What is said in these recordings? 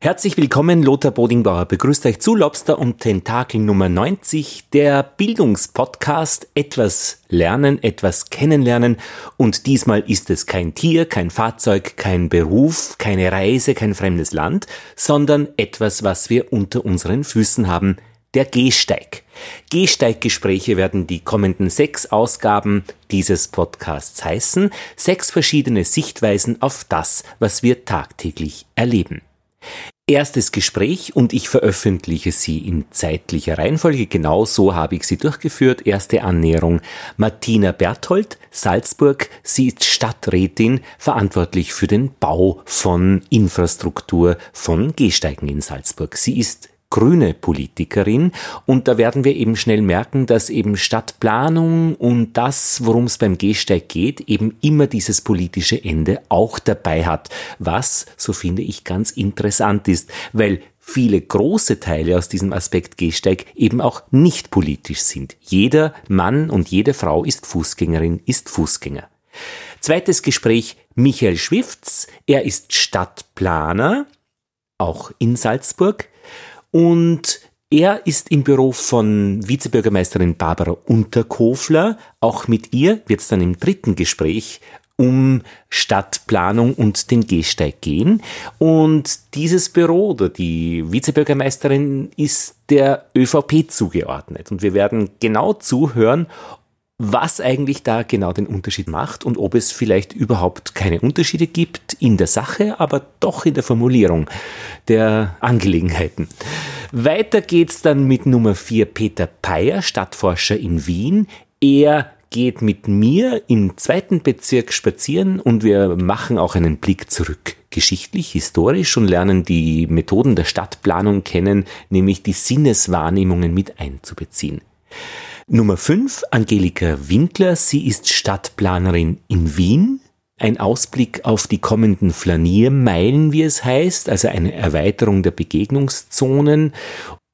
Herzlich willkommen, Lothar Bodingbauer begrüßt euch zu Lobster und Tentakel Nummer 90, der Bildungspodcast Etwas lernen, etwas kennenlernen und diesmal ist es kein Tier, kein Fahrzeug, kein Beruf, keine Reise, kein fremdes Land, sondern etwas, was wir unter unseren Füßen haben, der Gehsteig. Gehsteiggespräche werden die kommenden sechs Ausgaben dieses Podcasts heißen, sechs verschiedene Sichtweisen auf das, was wir tagtäglich erleben. Erstes Gespräch und ich veröffentliche sie in zeitlicher Reihenfolge. Genau so habe ich sie durchgeführt. Erste Annäherung. Martina Berthold, Salzburg. Sie ist Stadträtin, verantwortlich für den Bau von Infrastruktur von Gehsteigen in Salzburg. Sie ist grüne Politikerin und da werden wir eben schnell merken, dass eben Stadtplanung und das, worum es beim Gehsteig geht, eben immer dieses politische Ende auch dabei hat, was, so finde ich, ganz interessant ist, weil viele große Teile aus diesem Aspekt Gehsteig eben auch nicht politisch sind. Jeder Mann und jede Frau ist Fußgängerin, ist Fußgänger. Zweites Gespräch Michael Schwifts. Er ist Stadtplaner, auch in Salzburg. Und er ist im Büro von Vizebürgermeisterin Barbara Unterkofler. Auch mit ihr wird es dann im dritten Gespräch um Stadtplanung und den Gehsteig gehen. Und dieses Büro oder die Vizebürgermeisterin ist der ÖVP zugeordnet. Und wir werden genau zuhören, was eigentlich da genau den Unterschied macht und ob es vielleicht überhaupt keine Unterschiede gibt in der Sache, aber doch in der Formulierung der Angelegenheiten. Weiter geht's dann mit Nummer 4 Peter Peyer, Stadtforscher in Wien. Er geht mit mir im zweiten Bezirk spazieren und wir machen auch einen Blick zurück geschichtlich, historisch und lernen die Methoden der Stadtplanung kennen, nämlich die Sinneswahrnehmungen mit einzubeziehen. Nummer 5, Angelika Winkler. Sie ist Stadtplanerin in Wien. Ein Ausblick auf die kommenden Flaniermeilen, wie es heißt, also eine Erweiterung der Begegnungszonen.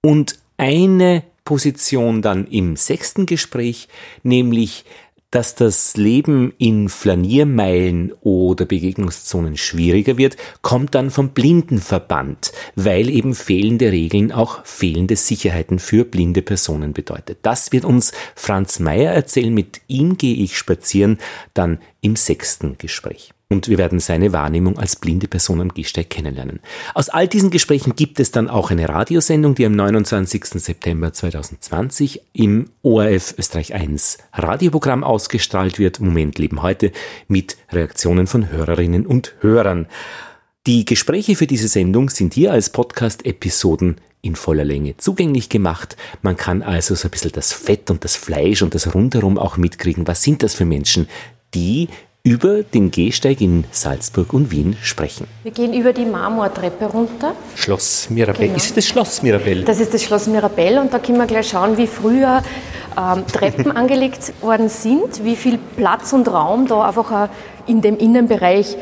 Und eine Position dann im sechsten Gespräch, nämlich dass das Leben in Flaniermeilen oder Begegnungszonen schwieriger wird, kommt dann vom Blindenverband, weil eben fehlende Regeln auch fehlende Sicherheiten für blinde Personen bedeutet. Das wird uns Franz Mayer erzählen. Mit ihm gehe ich spazieren dann im sechsten Gespräch und wir werden seine Wahrnehmung als blinde Person am Gehsteig kennenlernen. Aus all diesen Gesprächen gibt es dann auch eine Radiosendung, die am 29. September 2020 im ORF Österreich 1 Radioprogramm ausgestrahlt wird. Moment Leben heute mit Reaktionen von Hörerinnen und Hörern. Die Gespräche für diese Sendung sind hier als Podcast-Episoden in voller Länge zugänglich gemacht. Man kann also so ein bisschen das Fett und das Fleisch und das rundherum auch mitkriegen. Was sind das für Menschen, die über den Gehsteig in Salzburg und Wien sprechen. Wir gehen über die Marmortreppe runter. Schloss Mirabell. Genau. Ist das Schloss Mirabell? Das ist das Schloss Mirabell und da können wir gleich schauen, wie früher ähm, Treppen angelegt worden sind, wie viel Platz und Raum da einfach in dem Innenbereich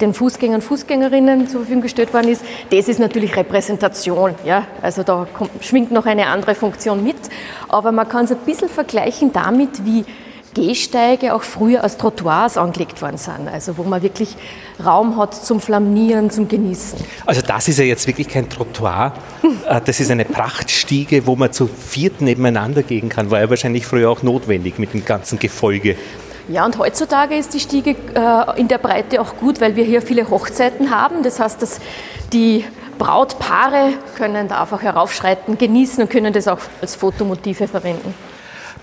den Fußgängern und Fußgängerinnen zur Verfügung gestellt worden ist. Das ist natürlich Repräsentation, ja? also da kommt, schwingt noch eine andere Funktion mit, aber man kann es ein bisschen vergleichen damit, wie Gehsteige auch früher als Trottoirs angelegt worden sind, also wo man wirklich Raum hat zum Flamieren, zum Genießen. Also das ist ja jetzt wirklich kein Trottoir, äh, das ist eine Prachtstiege, wo man zu viert nebeneinander gehen kann, war ja wahrscheinlich früher auch notwendig mit dem ganzen Gefolge. Ja, und heutzutage ist die Stiege äh, in der Breite auch gut, weil wir hier viele Hochzeiten haben. Das heißt, dass die Brautpaare können da einfach heraufschreiten, genießen und können das auch als Fotomotive verwenden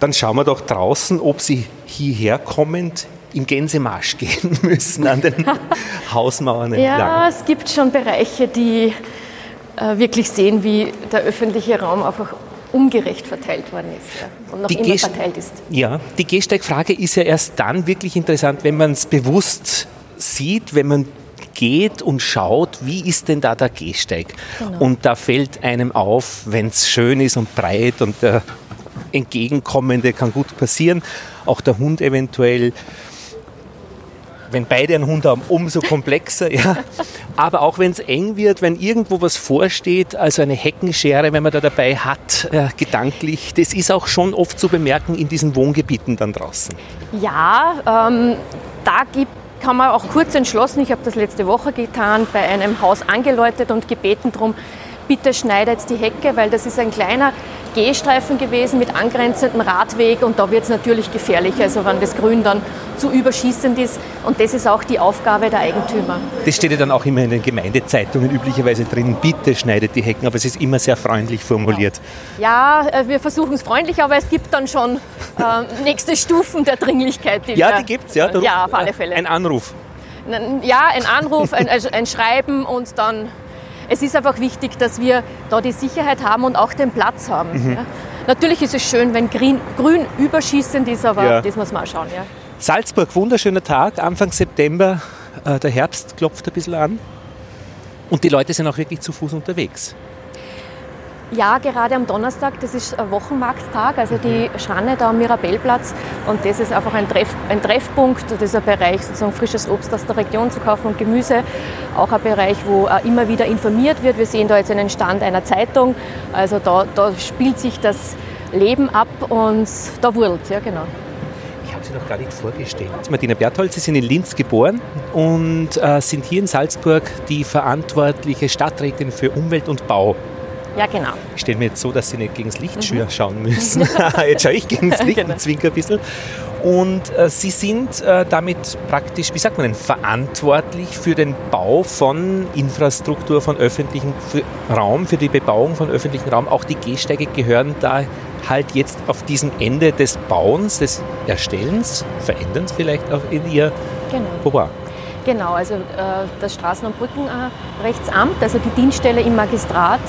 dann schauen wir doch draußen, ob Sie hierher kommend im Gänsemarsch gehen müssen an den Hausmauern entlang. Ja, es gibt schon Bereiche, die äh, wirklich sehen, wie der öffentliche Raum einfach ungerecht verteilt worden ist ja, und noch die immer Gest verteilt ist. Ja, die Gehsteigfrage ist ja erst dann wirklich interessant, wenn man es bewusst sieht, wenn man geht und schaut, wie ist denn da der Gehsteig? Genau. Und da fällt einem auf, wenn es schön ist und breit und der Entgegenkommende kann gut passieren. Auch der Hund eventuell. Wenn beide einen Hund haben, umso komplexer. Ja. Aber auch wenn es eng wird, wenn irgendwo was vorsteht, also eine Heckenschere, wenn man da dabei hat, äh, gedanklich, das ist auch schon oft zu bemerken in diesen Wohngebieten dann draußen. Ja, ähm, da gibt haben wir auch kurz entschlossen, ich habe das letzte Woche getan, bei einem Haus angeläutet und gebeten darum, bitte schneidet die Hecke, weil das ist ein kleiner Gehstreifen gewesen mit angrenzendem Radweg und da wird es natürlich gefährlich, also wenn das Grün dann zu überschießend ist und das ist auch die Aufgabe der Eigentümer. Das steht ja dann auch immer in den Gemeindezeitungen üblicherweise drin, bitte schneidet die Hecken, aber es ist immer sehr freundlich formuliert. Ja, ja äh, wir versuchen es freundlich, aber es gibt dann schon äh, nächste Stufen der Dringlichkeit. Die ja, die gibt es, ja. Ja, auf alle Fälle. Ein Anruf. Ja, ein Anruf, ein, also ein Schreiben und dann es ist einfach wichtig, dass wir da die Sicherheit haben und auch den Platz haben. Mhm. Ja. Natürlich ist es schön, wenn grün, grün überschießend ist, aber ja. das muss man auch schauen. Ja. Salzburg, wunderschöner Tag, Anfang September. Äh, der Herbst klopft ein bisschen an. Und die Leute sind auch wirklich zu Fuß unterwegs. Ja, gerade am Donnerstag, das ist Wochenmarkttag, also die Schranne da am Mirabellplatz. Und das ist einfach ein, Treff, ein Treffpunkt. Das ist ein Bereich, sozusagen frisches Obst aus der Region zu kaufen und Gemüse. Auch ein Bereich, wo immer wieder informiert wird. Wir sehen da jetzt einen Stand einer Zeitung. Also da, da spielt sich das Leben ab und da wurdelt ja genau. Ich habe Sie noch gar nicht vorgestellt. Martina Berthold, Sie sind in Linz geboren und äh, sind hier in Salzburg die verantwortliche Stadträtin für Umwelt und Bau. Ja, genau. Ich stelle mir jetzt so, dass Sie nicht gegen das Licht mhm. schauen müssen. jetzt schaue ich gegen das Licht genau. und zwinker ein bisschen. Und äh, Sie sind äh, damit praktisch, wie sagt man denn, verantwortlich für den Bau von Infrastruktur, von öffentlichem Raum, für die Bebauung von öffentlichem Raum. Auch die Gehsteige gehören da halt jetzt auf diesem Ende des Bauens, des Erstellens, Veränderns vielleicht auch in Ihr genau. Pouvoir. Genau, also äh, das Straßen- und Brückenrechtsamt, also die Dienststelle im Magistrat,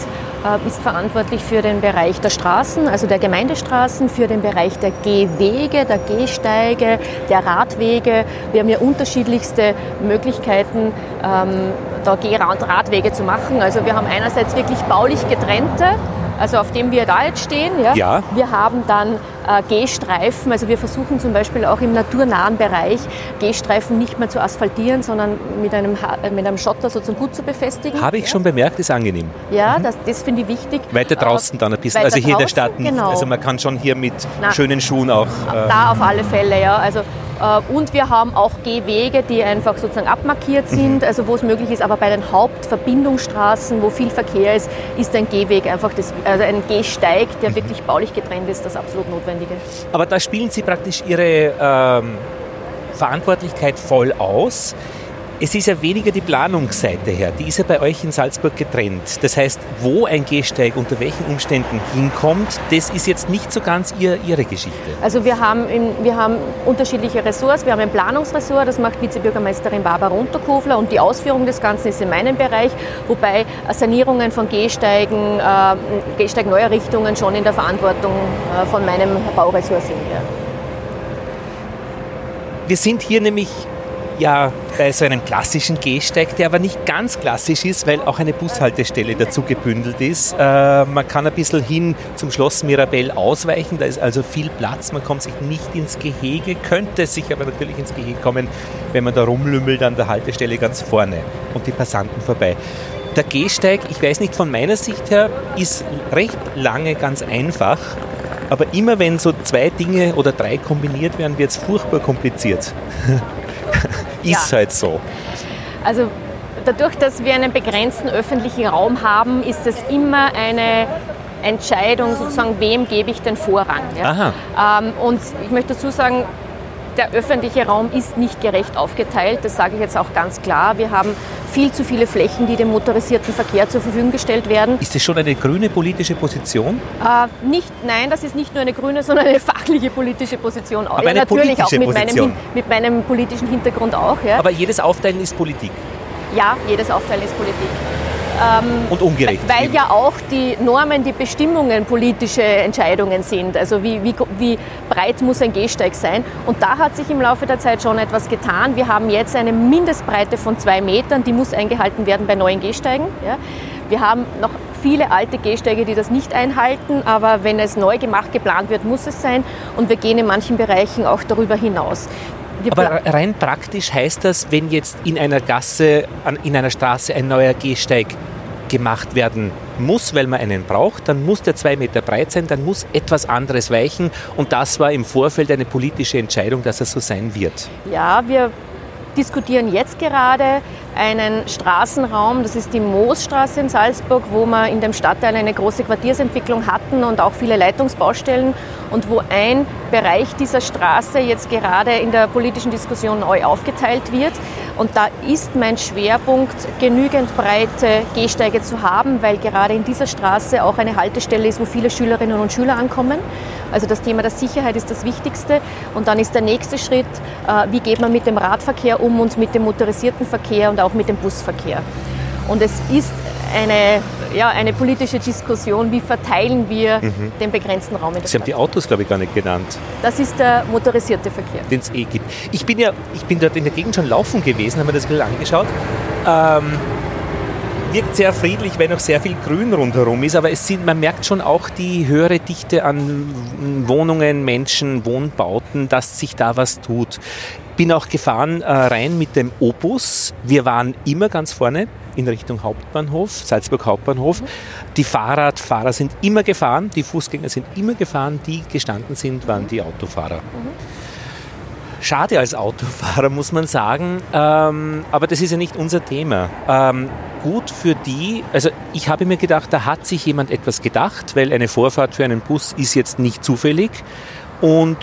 ist verantwortlich für den Bereich der Straßen, also der Gemeindestraßen, für den Bereich der Gehwege, der Gehsteige, der Radwege. Wir haben ja unterschiedlichste Möglichkeiten, ähm, da Geh- und Radwege zu machen. Also wir haben einerseits wirklich baulich getrennte also auf dem wir da jetzt stehen. Ja. ja. Wir haben dann äh, Gehstreifen, also wir versuchen zum Beispiel auch im naturnahen Bereich Gehstreifen nicht mehr zu asphaltieren, sondern mit einem, äh, mit einem Schotter sozusagen gut zu befestigen. Habe ich ja. schon bemerkt, ist angenehm. Ja, mhm. das, das finde ich wichtig. Weiter draußen äh, dann ein bisschen, also hier draußen, in der Stadt nicht. Genau. Also man kann schon hier mit Na, schönen Schuhen auch. Äh, da auf alle Fälle, ja. Also äh, und wir haben auch Gehwege, die einfach sozusagen abmarkiert sind, mhm. also wo es möglich ist. Aber bei den Hauptverbindungsstraßen, wo viel Verkehr ist, ist ein Gehweg einfach das, also ein Gehsteig, der mhm. wirklich baulich getrennt ist, das absolut Notwendige. Aber da spielen Sie praktisch Ihre ähm, Verantwortlichkeit voll aus. Es ist ja weniger die Planungsseite her, die ist ja bei euch in Salzburg getrennt. Das heißt, wo ein Gehsteig unter welchen Umständen hinkommt, das ist jetzt nicht so ganz ihr, Ihre Geschichte. Also wir haben, in, wir haben unterschiedliche Ressorts. Wir haben ein Planungsressort, das macht Vizebürgermeisterin Barbara Unterkofler und die Ausführung des Ganzen ist in meinem Bereich, wobei Sanierungen von Gehsteigen, äh, Gehsteigneuerrichtungen schon in der Verantwortung äh, von meinem Bauressort sind. Ja. Wir sind hier nämlich ja bei so einem klassischen Gehsteig, der aber nicht ganz klassisch ist, weil auch eine Bushaltestelle dazu gebündelt ist. Äh, man kann ein bisschen hin zum Schloss Mirabell ausweichen, da ist also viel Platz, man kommt sich nicht ins Gehege, könnte sich aber natürlich ins Gehege kommen, wenn man da rumlümmelt an der Haltestelle ganz vorne und die Passanten vorbei. Der Gehsteig, ich weiß nicht, von meiner Sicht her, ist recht lange ganz einfach. Aber immer wenn so zwei Dinge oder drei kombiniert werden, wird es furchtbar kompliziert. ist ja. halt so. Also dadurch, dass wir einen begrenzten öffentlichen Raum haben, ist es immer eine Entscheidung, sozusagen, wem gebe ich den Vorrang. Ja? Ähm, und ich möchte dazu sagen, der öffentliche Raum ist nicht gerecht aufgeteilt, das sage ich jetzt auch ganz klar. Wir haben viel zu viele Flächen, die dem motorisierten Verkehr zur Verfügung gestellt werden. Ist das schon eine grüne politische Position? Äh, nicht, nein, das ist nicht nur eine grüne, sondern eine fachliche politische Position auch. Aber ja, natürlich auch mit meinem, mit meinem, politischen Hintergrund auch. Ja. Aber jedes Aufteilen ist Politik? Ja, jedes Aufteilen ist Politik. Ähm, und ungerecht. Weil ja auch die Normen, die Bestimmungen politische Entscheidungen sind. Also wie, wie, wie breit muss ein Gehsteig sein. Und da hat sich im Laufe der Zeit schon etwas getan. Wir haben jetzt eine Mindestbreite von zwei Metern, die muss eingehalten werden bei neuen Gehsteigen. Ja. Wir haben noch viele alte Gehsteige, die das nicht einhalten, aber wenn es neu gemacht, geplant wird, muss es sein. Und wir gehen in manchen Bereichen auch darüber hinaus. Aber rein praktisch heißt das, wenn jetzt in einer Gasse, in einer Straße ein neuer Gehsteig gemacht werden muss, weil man einen braucht, dann muss der zwei Meter breit sein, dann muss etwas anderes weichen. Und das war im Vorfeld eine politische Entscheidung, dass es so sein wird. Ja, wir diskutieren jetzt gerade einen Straßenraum, das ist die Moosstraße in Salzburg, wo wir in dem Stadtteil eine große Quartiersentwicklung hatten und auch viele Leitungsbaustellen und wo ein Bereich dieser Straße jetzt gerade in der politischen Diskussion neu aufgeteilt wird. Und da ist mein Schwerpunkt, genügend breite Gehsteige zu haben, weil gerade in dieser Straße auch eine Haltestelle ist, wo viele Schülerinnen und Schüler ankommen. Also das Thema der Sicherheit ist das Wichtigste. Und dann ist der nächste Schritt, äh, wie geht man mit dem Radverkehr um und mit dem motorisierten Verkehr und auch mit dem Busverkehr. Und es ist eine, ja, eine politische Diskussion, wie verteilen wir mhm. den begrenzten Raum in der Sie Stadt. haben die Autos, glaube ich, gar nicht genannt. Das ist der motorisierte Verkehr. Den es eh gibt. Ich bin ja, ich bin dort in der Gegend schon laufen gewesen, habe mir das ein bisschen angeschaut. Ähm, wirkt sehr friedlich, weil noch sehr viel Grün rundherum ist, aber es sind, man merkt schon auch die höhere Dichte an Wohnungen, Menschen, Wohnbauten, dass sich da was tut. Bin auch gefahren äh, rein mit dem Opus. Wir waren immer ganz vorne in Richtung Hauptbahnhof, Salzburg Hauptbahnhof. Die Fahrradfahrer sind immer gefahren, die Fußgänger sind immer gefahren, die gestanden sind, waren die Autofahrer. Schade als Autofahrer, muss man sagen, ähm, aber das ist ja nicht unser Thema. Ähm, gut für die, also ich habe mir gedacht, da hat sich jemand etwas gedacht, weil eine Vorfahrt für einen Bus ist jetzt nicht zufällig und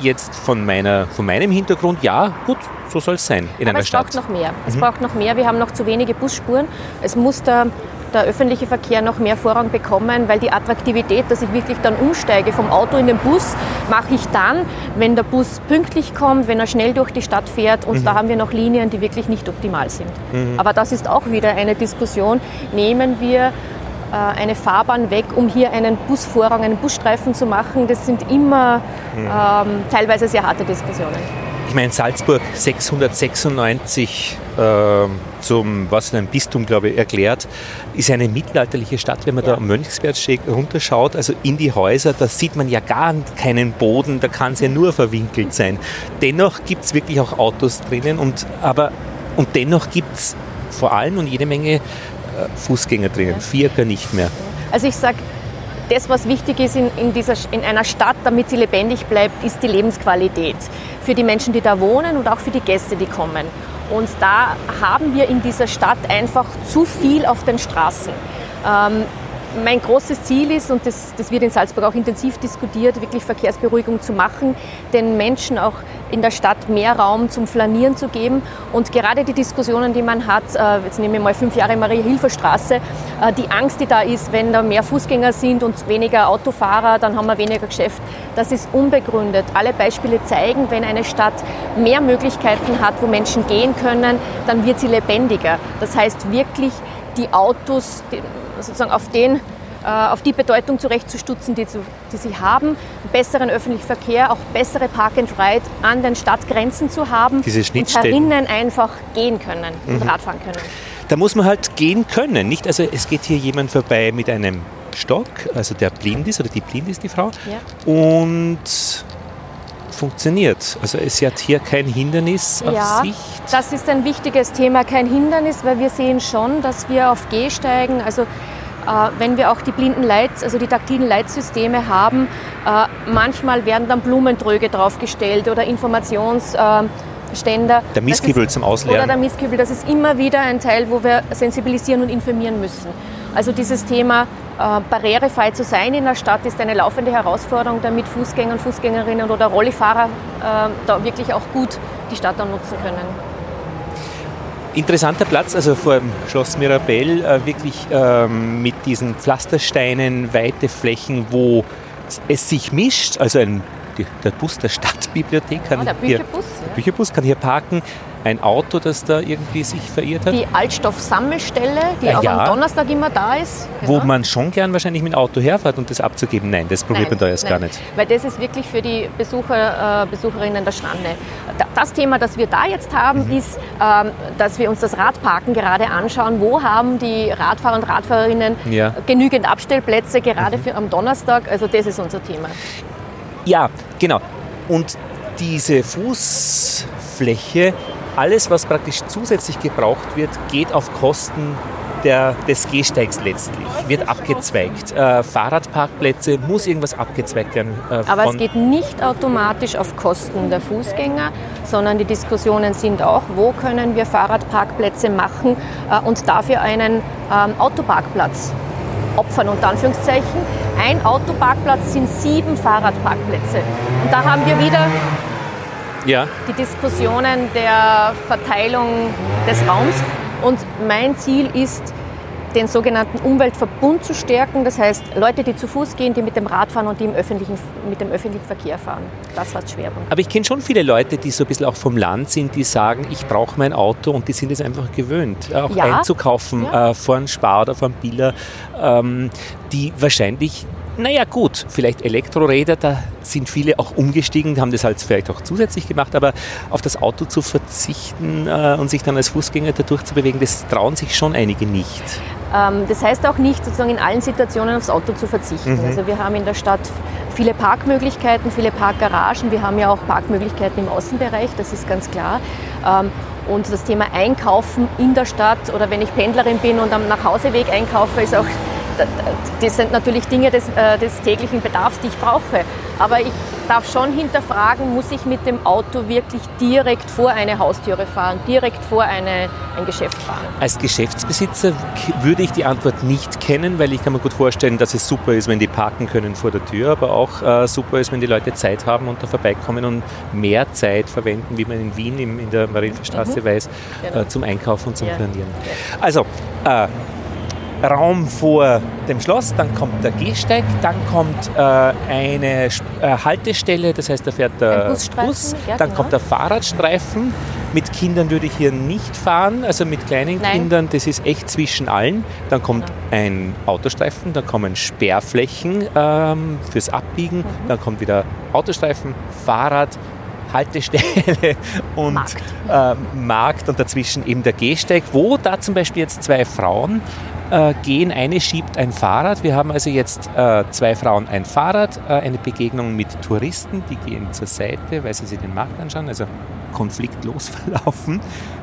jetzt von, meiner, von meinem Hintergrund, ja, gut, so soll es sein in Aber einer es Stadt. Es braucht noch mehr. Es mhm. braucht noch mehr. Wir haben noch zu wenige Busspuren. Es muss der, der öffentliche Verkehr noch mehr Vorrang bekommen, weil die Attraktivität, dass ich wirklich dann umsteige vom Auto in den Bus, mache ich dann, wenn der Bus pünktlich kommt, wenn er schnell durch die Stadt fährt und mhm. da haben wir noch Linien, die wirklich nicht optimal sind. Mhm. Aber das ist auch wieder eine Diskussion. Nehmen wir eine Fahrbahn weg, um hier einen Busvorrang, einen Busstreifen zu machen. Das sind immer mhm. ähm, teilweise sehr harte Diskussionen. Ich meine, Salzburg 696 äh, zum was ein Bistum, glaube ich, erklärt, ist eine mittelalterliche Stadt. Wenn man ja. da am Mönchsbergsteg runterschaut, also in die Häuser, da sieht man ja gar keinen Boden, da kann es ja nur verwinkelt sein. Dennoch gibt es wirklich auch Autos drinnen und, aber, und dennoch gibt es vor allem und jede Menge Fußgänger drinnen, Vierker nicht mehr. Also ich sage, das, was wichtig ist in, in, dieser, in einer Stadt, damit sie lebendig bleibt, ist die Lebensqualität für die Menschen, die da wohnen und auch für die Gäste, die kommen. Und da haben wir in dieser Stadt einfach zu viel auf den Straßen. Ähm, mein großes Ziel ist, und das, das wird in Salzburg auch intensiv diskutiert, wirklich Verkehrsberuhigung zu machen, den Menschen auch in der Stadt mehr Raum zum Flanieren zu geben. Und gerade die Diskussionen, die man hat, äh, jetzt nehmen wir mal fünf Jahre Maria-Hilfer-Straße, äh, die Angst, die da ist, wenn da mehr Fußgänger sind und weniger Autofahrer, dann haben wir weniger Geschäft, das ist unbegründet. Alle Beispiele zeigen, wenn eine Stadt mehr Möglichkeiten hat, wo Menschen gehen können, dann wird sie lebendiger. Das heißt wirklich die Autos, sozusagen auf den äh, auf die Bedeutung zurechtzustutzen, die, die sie haben, besseren öffentlichen Verkehr, auch bessere Park and Ride an den Stadtgrenzen zu haben Diese und herinnen einfach gehen können und mhm. Radfahren können. Da muss man halt gehen können, nicht? Also es geht hier jemand vorbei mit einem Stock, also der blind ist oder die blind ist die Frau ja. und funktioniert. Also es hat hier kein Hindernis auf ja, Sicht. Das ist ein wichtiges Thema, kein Hindernis, weil wir sehen schon, dass wir auf Gehsteigen, also äh, wenn wir auch die blinden Leits, also die taktilen Leitsysteme haben, äh, manchmal werden dann Blumentröge draufgestellt oder Informationsständer. Der Mistkübel zum Ausleeren. Oder der Mistkübel, das ist immer wieder ein Teil, wo wir sensibilisieren und informieren müssen. Also dieses Thema barrierefrei zu sein in der Stadt ist eine laufende Herausforderung, damit Fußgänger und Fußgängerinnen oder Rollifahrer äh, da wirklich auch gut die Stadt dann nutzen können. Interessanter Platz, also vor dem Schloss Mirabell, äh, wirklich ähm, mit diesen Pflastersteinen, weite Flächen, wo es sich mischt, also ein, der Bus der Stadtbibliothek kann ja, der Bücherbus, hier, der Bücherbus kann hier parken ein Auto, das da irgendwie sich verirrt hat? Die Altstoffsammelstelle, die ja, auch ja. am Donnerstag immer da ist. Genau. Wo man schon gern wahrscheinlich mit dem Auto herfährt und das abzugeben. Nein, das probiert nein, man da erst nein. gar nicht. Weil das ist wirklich für die Besucher, äh, Besucherinnen der Strande. Das Thema, das wir da jetzt haben, mhm. ist, ähm, dass wir uns das Radparken gerade anschauen. Wo haben die Radfahrer und Radfahrerinnen ja. genügend Abstellplätze, gerade mhm. für am Donnerstag? Also das ist unser Thema. Ja, genau. Und diese Fußfläche alles, was praktisch zusätzlich gebraucht wird, geht auf Kosten der, des Gehsteigs letztlich wird abgezweigt. Äh, Fahrradparkplätze muss irgendwas abgezweigt werden. Äh, Aber es geht nicht automatisch auf Kosten der Fußgänger, sondern die Diskussionen sind auch, wo können wir Fahrradparkplätze machen äh, und dafür einen ähm, Autoparkplatz opfern, unter Anführungszeichen. Ein Autoparkplatz sind sieben Fahrradparkplätze. Und da haben wir wieder ja. die Diskussionen der Verteilung des Raums. Und mein Ziel ist, den sogenannten Umweltverbund zu stärken. Das heißt, Leute, die zu Fuß gehen, die mit dem Rad fahren und die im öffentlichen, mit dem öffentlichen Verkehr fahren. Das war Schwerpunkt. Aber ich kenne schon viele Leute, die so ein bisschen auch vom Land sind, die sagen, ich brauche mein Auto und die sind es einfach gewöhnt, auch ja. einzukaufen ja. äh, vor einem Spar oder vor einem Biller, ähm, die wahrscheinlich naja gut, vielleicht Elektroräder, da sind viele auch umgestiegen, haben das halt vielleicht auch zusätzlich gemacht, aber auf das Auto zu verzichten äh, und sich dann als Fußgänger dadurch zu bewegen, das trauen sich schon einige nicht. Ähm, das heißt auch nicht, sozusagen in allen Situationen aufs Auto zu verzichten. Mhm. Also wir haben in der Stadt viele Parkmöglichkeiten, viele Parkgaragen. Wir haben ja auch Parkmöglichkeiten im Außenbereich, das ist ganz klar. Ähm, und das Thema Einkaufen in der Stadt oder wenn ich Pendlerin bin und am Nachhauseweg einkaufe, ist auch das sind natürlich Dinge des, äh, des täglichen Bedarfs, die ich brauche. Aber ich darf schon hinterfragen, muss ich mit dem Auto wirklich direkt vor eine Haustüre fahren, direkt vor eine, ein Geschäft fahren? Als Geschäftsbesitzer würde ich die Antwort nicht kennen, weil ich kann mir gut vorstellen, dass es super ist, wenn die parken können vor der Tür, aber auch äh, super ist, wenn die Leute Zeit haben und da vorbeikommen und mehr Zeit verwenden, wie man in Wien in der Marienstraße mhm. weiß, genau. äh, zum Einkaufen und zum ja. Planieren. Also, äh, Raum vor dem Schloss, dann kommt der Gehsteig, dann kommt äh, eine äh, Haltestelle, das heißt, da fährt der Bus, ja, dann genau. kommt der Fahrradstreifen. Mit Kindern würde ich hier nicht fahren, also mit kleinen Nein. Kindern, das ist echt zwischen allen. Dann kommt genau. ein Autostreifen, dann kommen Sperrflächen ähm, fürs Abbiegen, mhm. dann kommt wieder Autostreifen, Fahrrad, Haltestelle und Markt. Äh, Markt. und dazwischen eben der Gehsteig, wo da zum Beispiel jetzt zwei Frauen äh, gehen. Eine schiebt ein Fahrrad. Wir haben also jetzt äh, zwei Frauen ein Fahrrad, äh, eine Begegnung mit Touristen, die gehen zur Seite, weil sie sich den Markt anschauen, also konfliktlos verlaufen.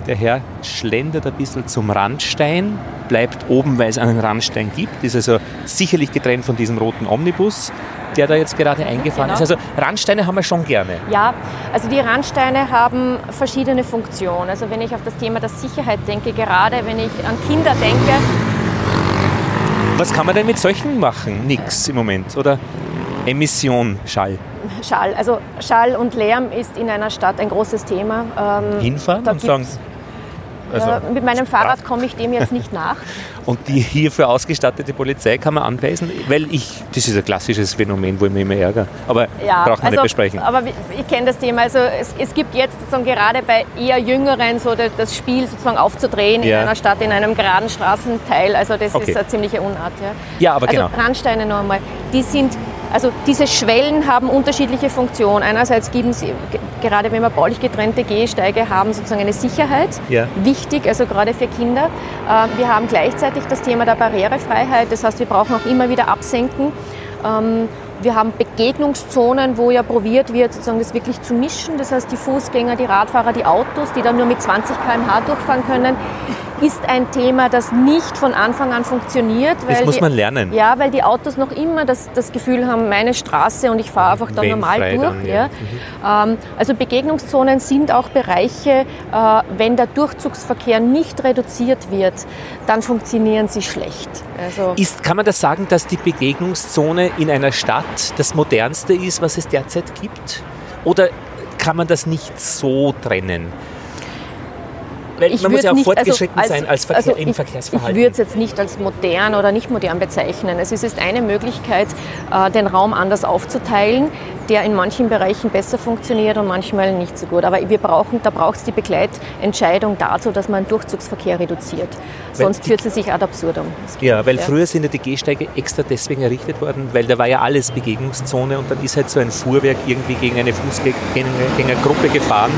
Der Herr schlendert ein bisschen zum Randstein, bleibt oben, weil es einen Randstein gibt, ist also sicherlich getrennt von diesem roten Omnibus der da jetzt gerade eingefahren genau. ist. Also Randsteine haben wir schon gerne. Ja, also die Randsteine haben verschiedene Funktionen. Also wenn ich auf das Thema der Sicherheit denke, gerade wenn ich an Kinder denke, was kann man denn mit solchen machen? Nix im Moment, oder? Emission, Schall. Schall, also Schall und Lärm ist in einer Stadt ein großes Thema. Ähm, Hinfahren und sagen, also mit meinem Fahrrad komme ich dem jetzt nicht nach. Und die hierfür ausgestattete Polizei kann man anweisen, weil ich, das ist ein klassisches Phänomen, wo ich mich immer ärgere. Aber ja, braucht man also, nicht besprechen. Aber ich kenne das Thema. Also es, es, gibt jetzt sozusagen gerade bei eher Jüngeren so das Spiel sozusagen aufzudrehen ja. in einer Stadt, in einem geraden Straßenteil. Also das okay. ist eine ziemliche Unart. Ja, ja aber also genau. Randsteine noch einmal, die sind also diese Schwellen haben unterschiedliche Funktionen. Einerseits geben sie, gerade wenn wir baulich getrennte Gehsteige haben, sozusagen eine Sicherheit. Ja. Wichtig, also gerade für Kinder. Äh, wir haben gleichzeitig das Thema der Barrierefreiheit. Das heißt, wir brauchen auch immer wieder absenken. Ähm, wir haben Begegnungszonen, wo ja probiert wird, sozusagen das wirklich zu mischen. Das heißt, die Fußgänger, die Radfahrer, die Autos, die dann nur mit 20 km/h durchfahren können, ist ein Thema, das nicht von Anfang an funktioniert. das muss man lernen. Ja, weil die Autos noch immer das, das Gefühl haben, meine Straße und ich fahre einfach da normal durch. Dann, ja. Ja. Mhm. also Begegnungszonen sind auch Bereiche, äh, wenn der Durchzugsverkehr nicht reduziert wird, dann funktionieren sie schlecht. Also ist, kann man das sagen, dass die Begegnungszone in einer Stadt das modernste ist, was es derzeit gibt? Oder kann man das nicht so trennen? Ich man muss ja auch nicht, also fortgeschritten also, sein als Verkehr, also im Verkehrsverhalten. Ich würde es jetzt nicht als modern oder nicht modern bezeichnen. Es ist eine Möglichkeit, äh, den Raum anders aufzuteilen, der in manchen Bereichen besser funktioniert und manchmal nicht so gut. Aber wir brauchen, da braucht es die Begleitentscheidung dazu, dass man Durchzugsverkehr reduziert. Sonst führt sie sich ad absurdum. Ja, weil ja. früher sind ja die Gehsteige extra deswegen errichtet worden, weil da war ja alles Begegnungszone und dann ist halt so ein Fuhrwerk irgendwie gegen eine Fußgängergruppe gefahren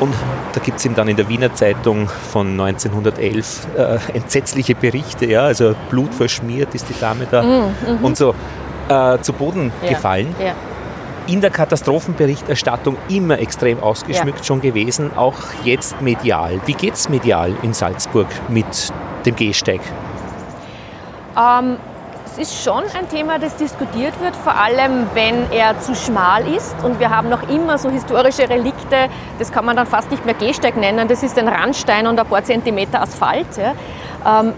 und da gibt es ihm dann in der Wiener Zeitung von 1911 äh, entsetzliche Berichte, ja, also blutverschmiert ist die Dame da mm, mm und so äh, zu Boden ja, gefallen. Ja. In der Katastrophenberichterstattung immer extrem ausgeschmückt ja. schon gewesen, auch jetzt medial. Wie geht es medial in Salzburg mit dem Gehsteig? Ähm, ist schon ein Thema, das diskutiert wird, vor allem wenn er zu schmal ist. Und wir haben noch immer so historische Relikte, das kann man dann fast nicht mehr Gehsteig nennen, das ist ein Randstein und ein paar Zentimeter Asphalt. Ja. Ähm,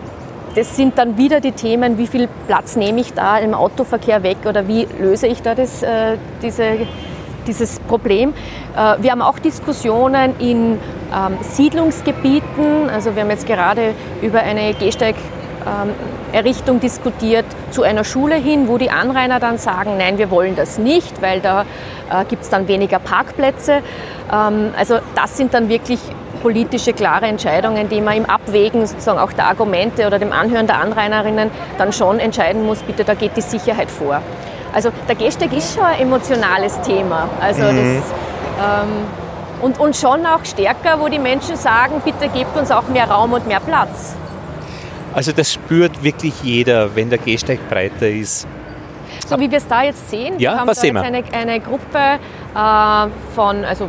das sind dann wieder die Themen, wie viel Platz nehme ich da im Autoverkehr weg oder wie löse ich da das, äh, diese, dieses Problem. Äh, wir haben auch Diskussionen in ähm, Siedlungsgebieten. Also wir haben jetzt gerade über eine Gehsteigerrichtung diskutiert zu einer Schule hin, wo die Anrainer dann sagen, nein, wir wollen das nicht, weil da äh, gibt es dann weniger Parkplätze. Ähm, also das sind dann wirklich politische, klare Entscheidungen, die man im Abwägen sozusagen auch der Argumente oder dem Anhören der Anrainerinnen dann schon entscheiden muss, bitte, da geht die Sicherheit vor. Also der Gehsteig ist schon ein emotionales Thema. Also mhm. das, ähm, und, und schon auch stärker, wo die Menschen sagen, bitte gebt uns auch mehr Raum und mehr Platz. Also das spürt wirklich jeder, wenn der Gehsteig breiter ist. So wie wir es da jetzt sehen, ja, wir haben da sehen jetzt eine, eine Gruppe äh, von, also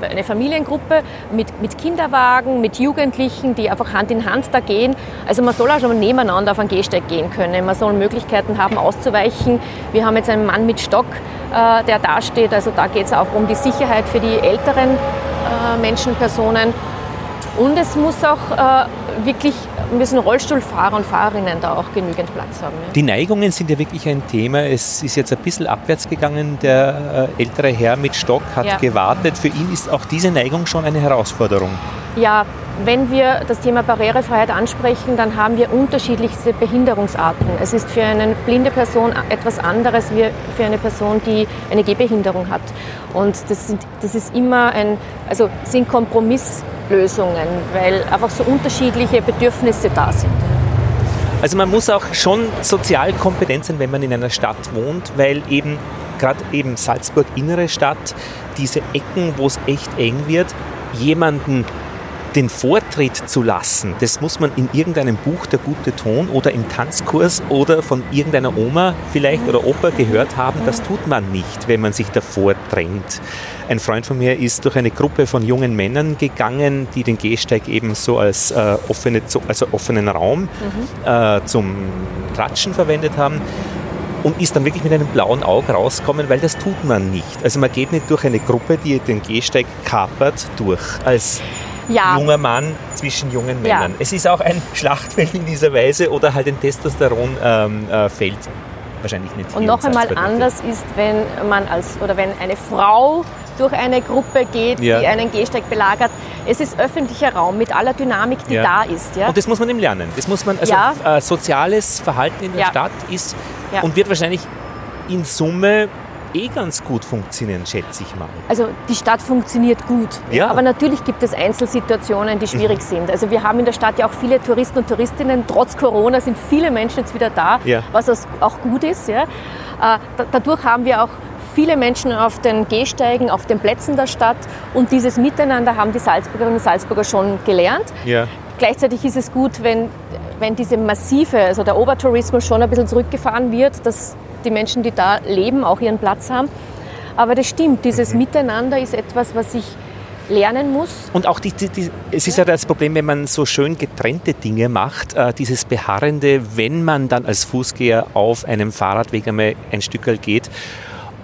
eine Familiengruppe mit, mit Kinderwagen, mit Jugendlichen, die einfach Hand in Hand da gehen. Also man soll auch schon nebeneinander auf einen Gehsteig gehen können. Man soll Möglichkeiten haben, auszuweichen. Wir haben jetzt einen Mann mit Stock, äh, der dasteht. Also da geht es auch um die Sicherheit für die älteren äh, Menschen, Personen. Und es muss auch äh, wirklich, müssen Rollstuhlfahrer und Fahrerinnen da auch genügend Platz haben. Ja. Die Neigungen sind ja wirklich ein Thema. Es ist jetzt ein bisschen abwärts gegangen. Der äh, ältere Herr mit Stock hat ja. gewartet. Für ihn ist auch diese Neigung schon eine Herausforderung. Ja, wenn wir das Thema Barrierefreiheit ansprechen, dann haben wir unterschiedlichste Behinderungsarten. Es ist für eine blinde Person etwas anderes wie für eine Person, die eine Gehbehinderung hat. Und das, sind, das ist immer ein, also sind Kompromisslösungen, weil einfach so unterschiedliche Bedürfnisse da sind. Also man muss auch schon sozial kompetent sein, wenn man in einer Stadt wohnt, weil eben gerade eben Salzburg innere Stadt, diese Ecken, wo es echt eng wird, jemanden den Vortritt zu lassen, das muss man in irgendeinem Buch der gute Ton oder im Tanzkurs oder von irgendeiner Oma vielleicht oder Opa gehört haben. Das tut man nicht, wenn man sich davor drängt. Ein Freund von mir ist durch eine Gruppe von jungen Männern gegangen, die den Gehsteig eben so als äh, offene, also offenen Raum mhm. äh, zum Klatschen verwendet haben und ist dann wirklich mit einem blauen Auge rausgekommen, weil das tut man nicht. Also man geht nicht durch eine Gruppe, die den Gehsteig kapert, durch. Als ja. junger Mann zwischen jungen Männern. Ja. Es ist auch ein Schlachtfeld in dieser Weise oder halt ein Testosteronfeld. Ähm, äh, Wahrscheinlich nicht. Und noch einmal anders ist, wenn man als oder wenn eine Frau durch eine Gruppe geht, ja. die einen Gehsteig belagert. Es ist öffentlicher Raum mit aller Dynamik, die ja. da ist. Ja? Und das muss man ihm lernen. Das muss man, also äh, soziales Verhalten in der Stadt ist und wird wahrscheinlich in Summe eh ganz gut funktionieren, schätze ich mal. Also die Stadt funktioniert gut. Ja. Aber natürlich gibt es Einzelsituationen, die schwierig sind. Also wir haben in der Stadt ja auch viele Touristen und Touristinnen. Trotz Corona sind viele Menschen jetzt wieder da, ja. was auch gut ist. Ja. Äh, dadurch haben wir auch viele Menschen auf den Gehsteigen, auf den Plätzen der Stadt. Und dieses Miteinander haben die Salzburgerinnen und Salzburger schon gelernt. Ja. Gleichzeitig ist es gut, wenn, wenn diese massive, also der Obertourismus schon ein bisschen zurückgefahren wird, dass die Menschen, die da leben, auch ihren Platz haben. Aber das stimmt, dieses mhm. Miteinander ist etwas, was ich lernen muss. Und auch die, die, die, es ist ja das Problem, wenn man so schön getrennte Dinge macht, äh, dieses Beharrende, wenn man dann als Fußgeher auf einem Fahrradweg einmal ein Stück geht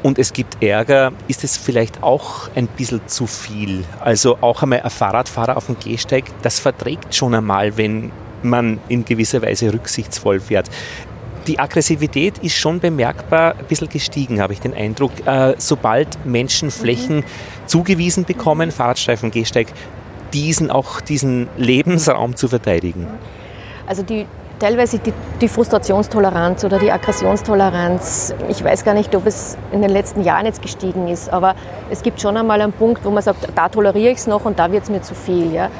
und es gibt Ärger, ist es vielleicht auch ein bisschen zu viel. Also auch einmal ein Fahrradfahrer auf dem Gehsteig, das verträgt schon einmal, wenn man in gewisser Weise rücksichtsvoll fährt die Aggressivität ist schon bemerkbar ein bisschen gestiegen, habe ich den Eindruck. Äh, sobald Menschen Flächen mhm. zugewiesen bekommen, Fahrradstreifen, Gehsteig, diesen auch diesen Lebensraum zu verteidigen. Also die, teilweise die, die, Frustrationstoleranz oder die Aggressionstoleranz, ich weiß gar nicht, ob es in den letzten Jahren jetzt gestiegen ist, aber es gibt schon einmal einen Punkt, wo man sagt, da toleriere ich es noch und da wird es mir zu viel. Ja.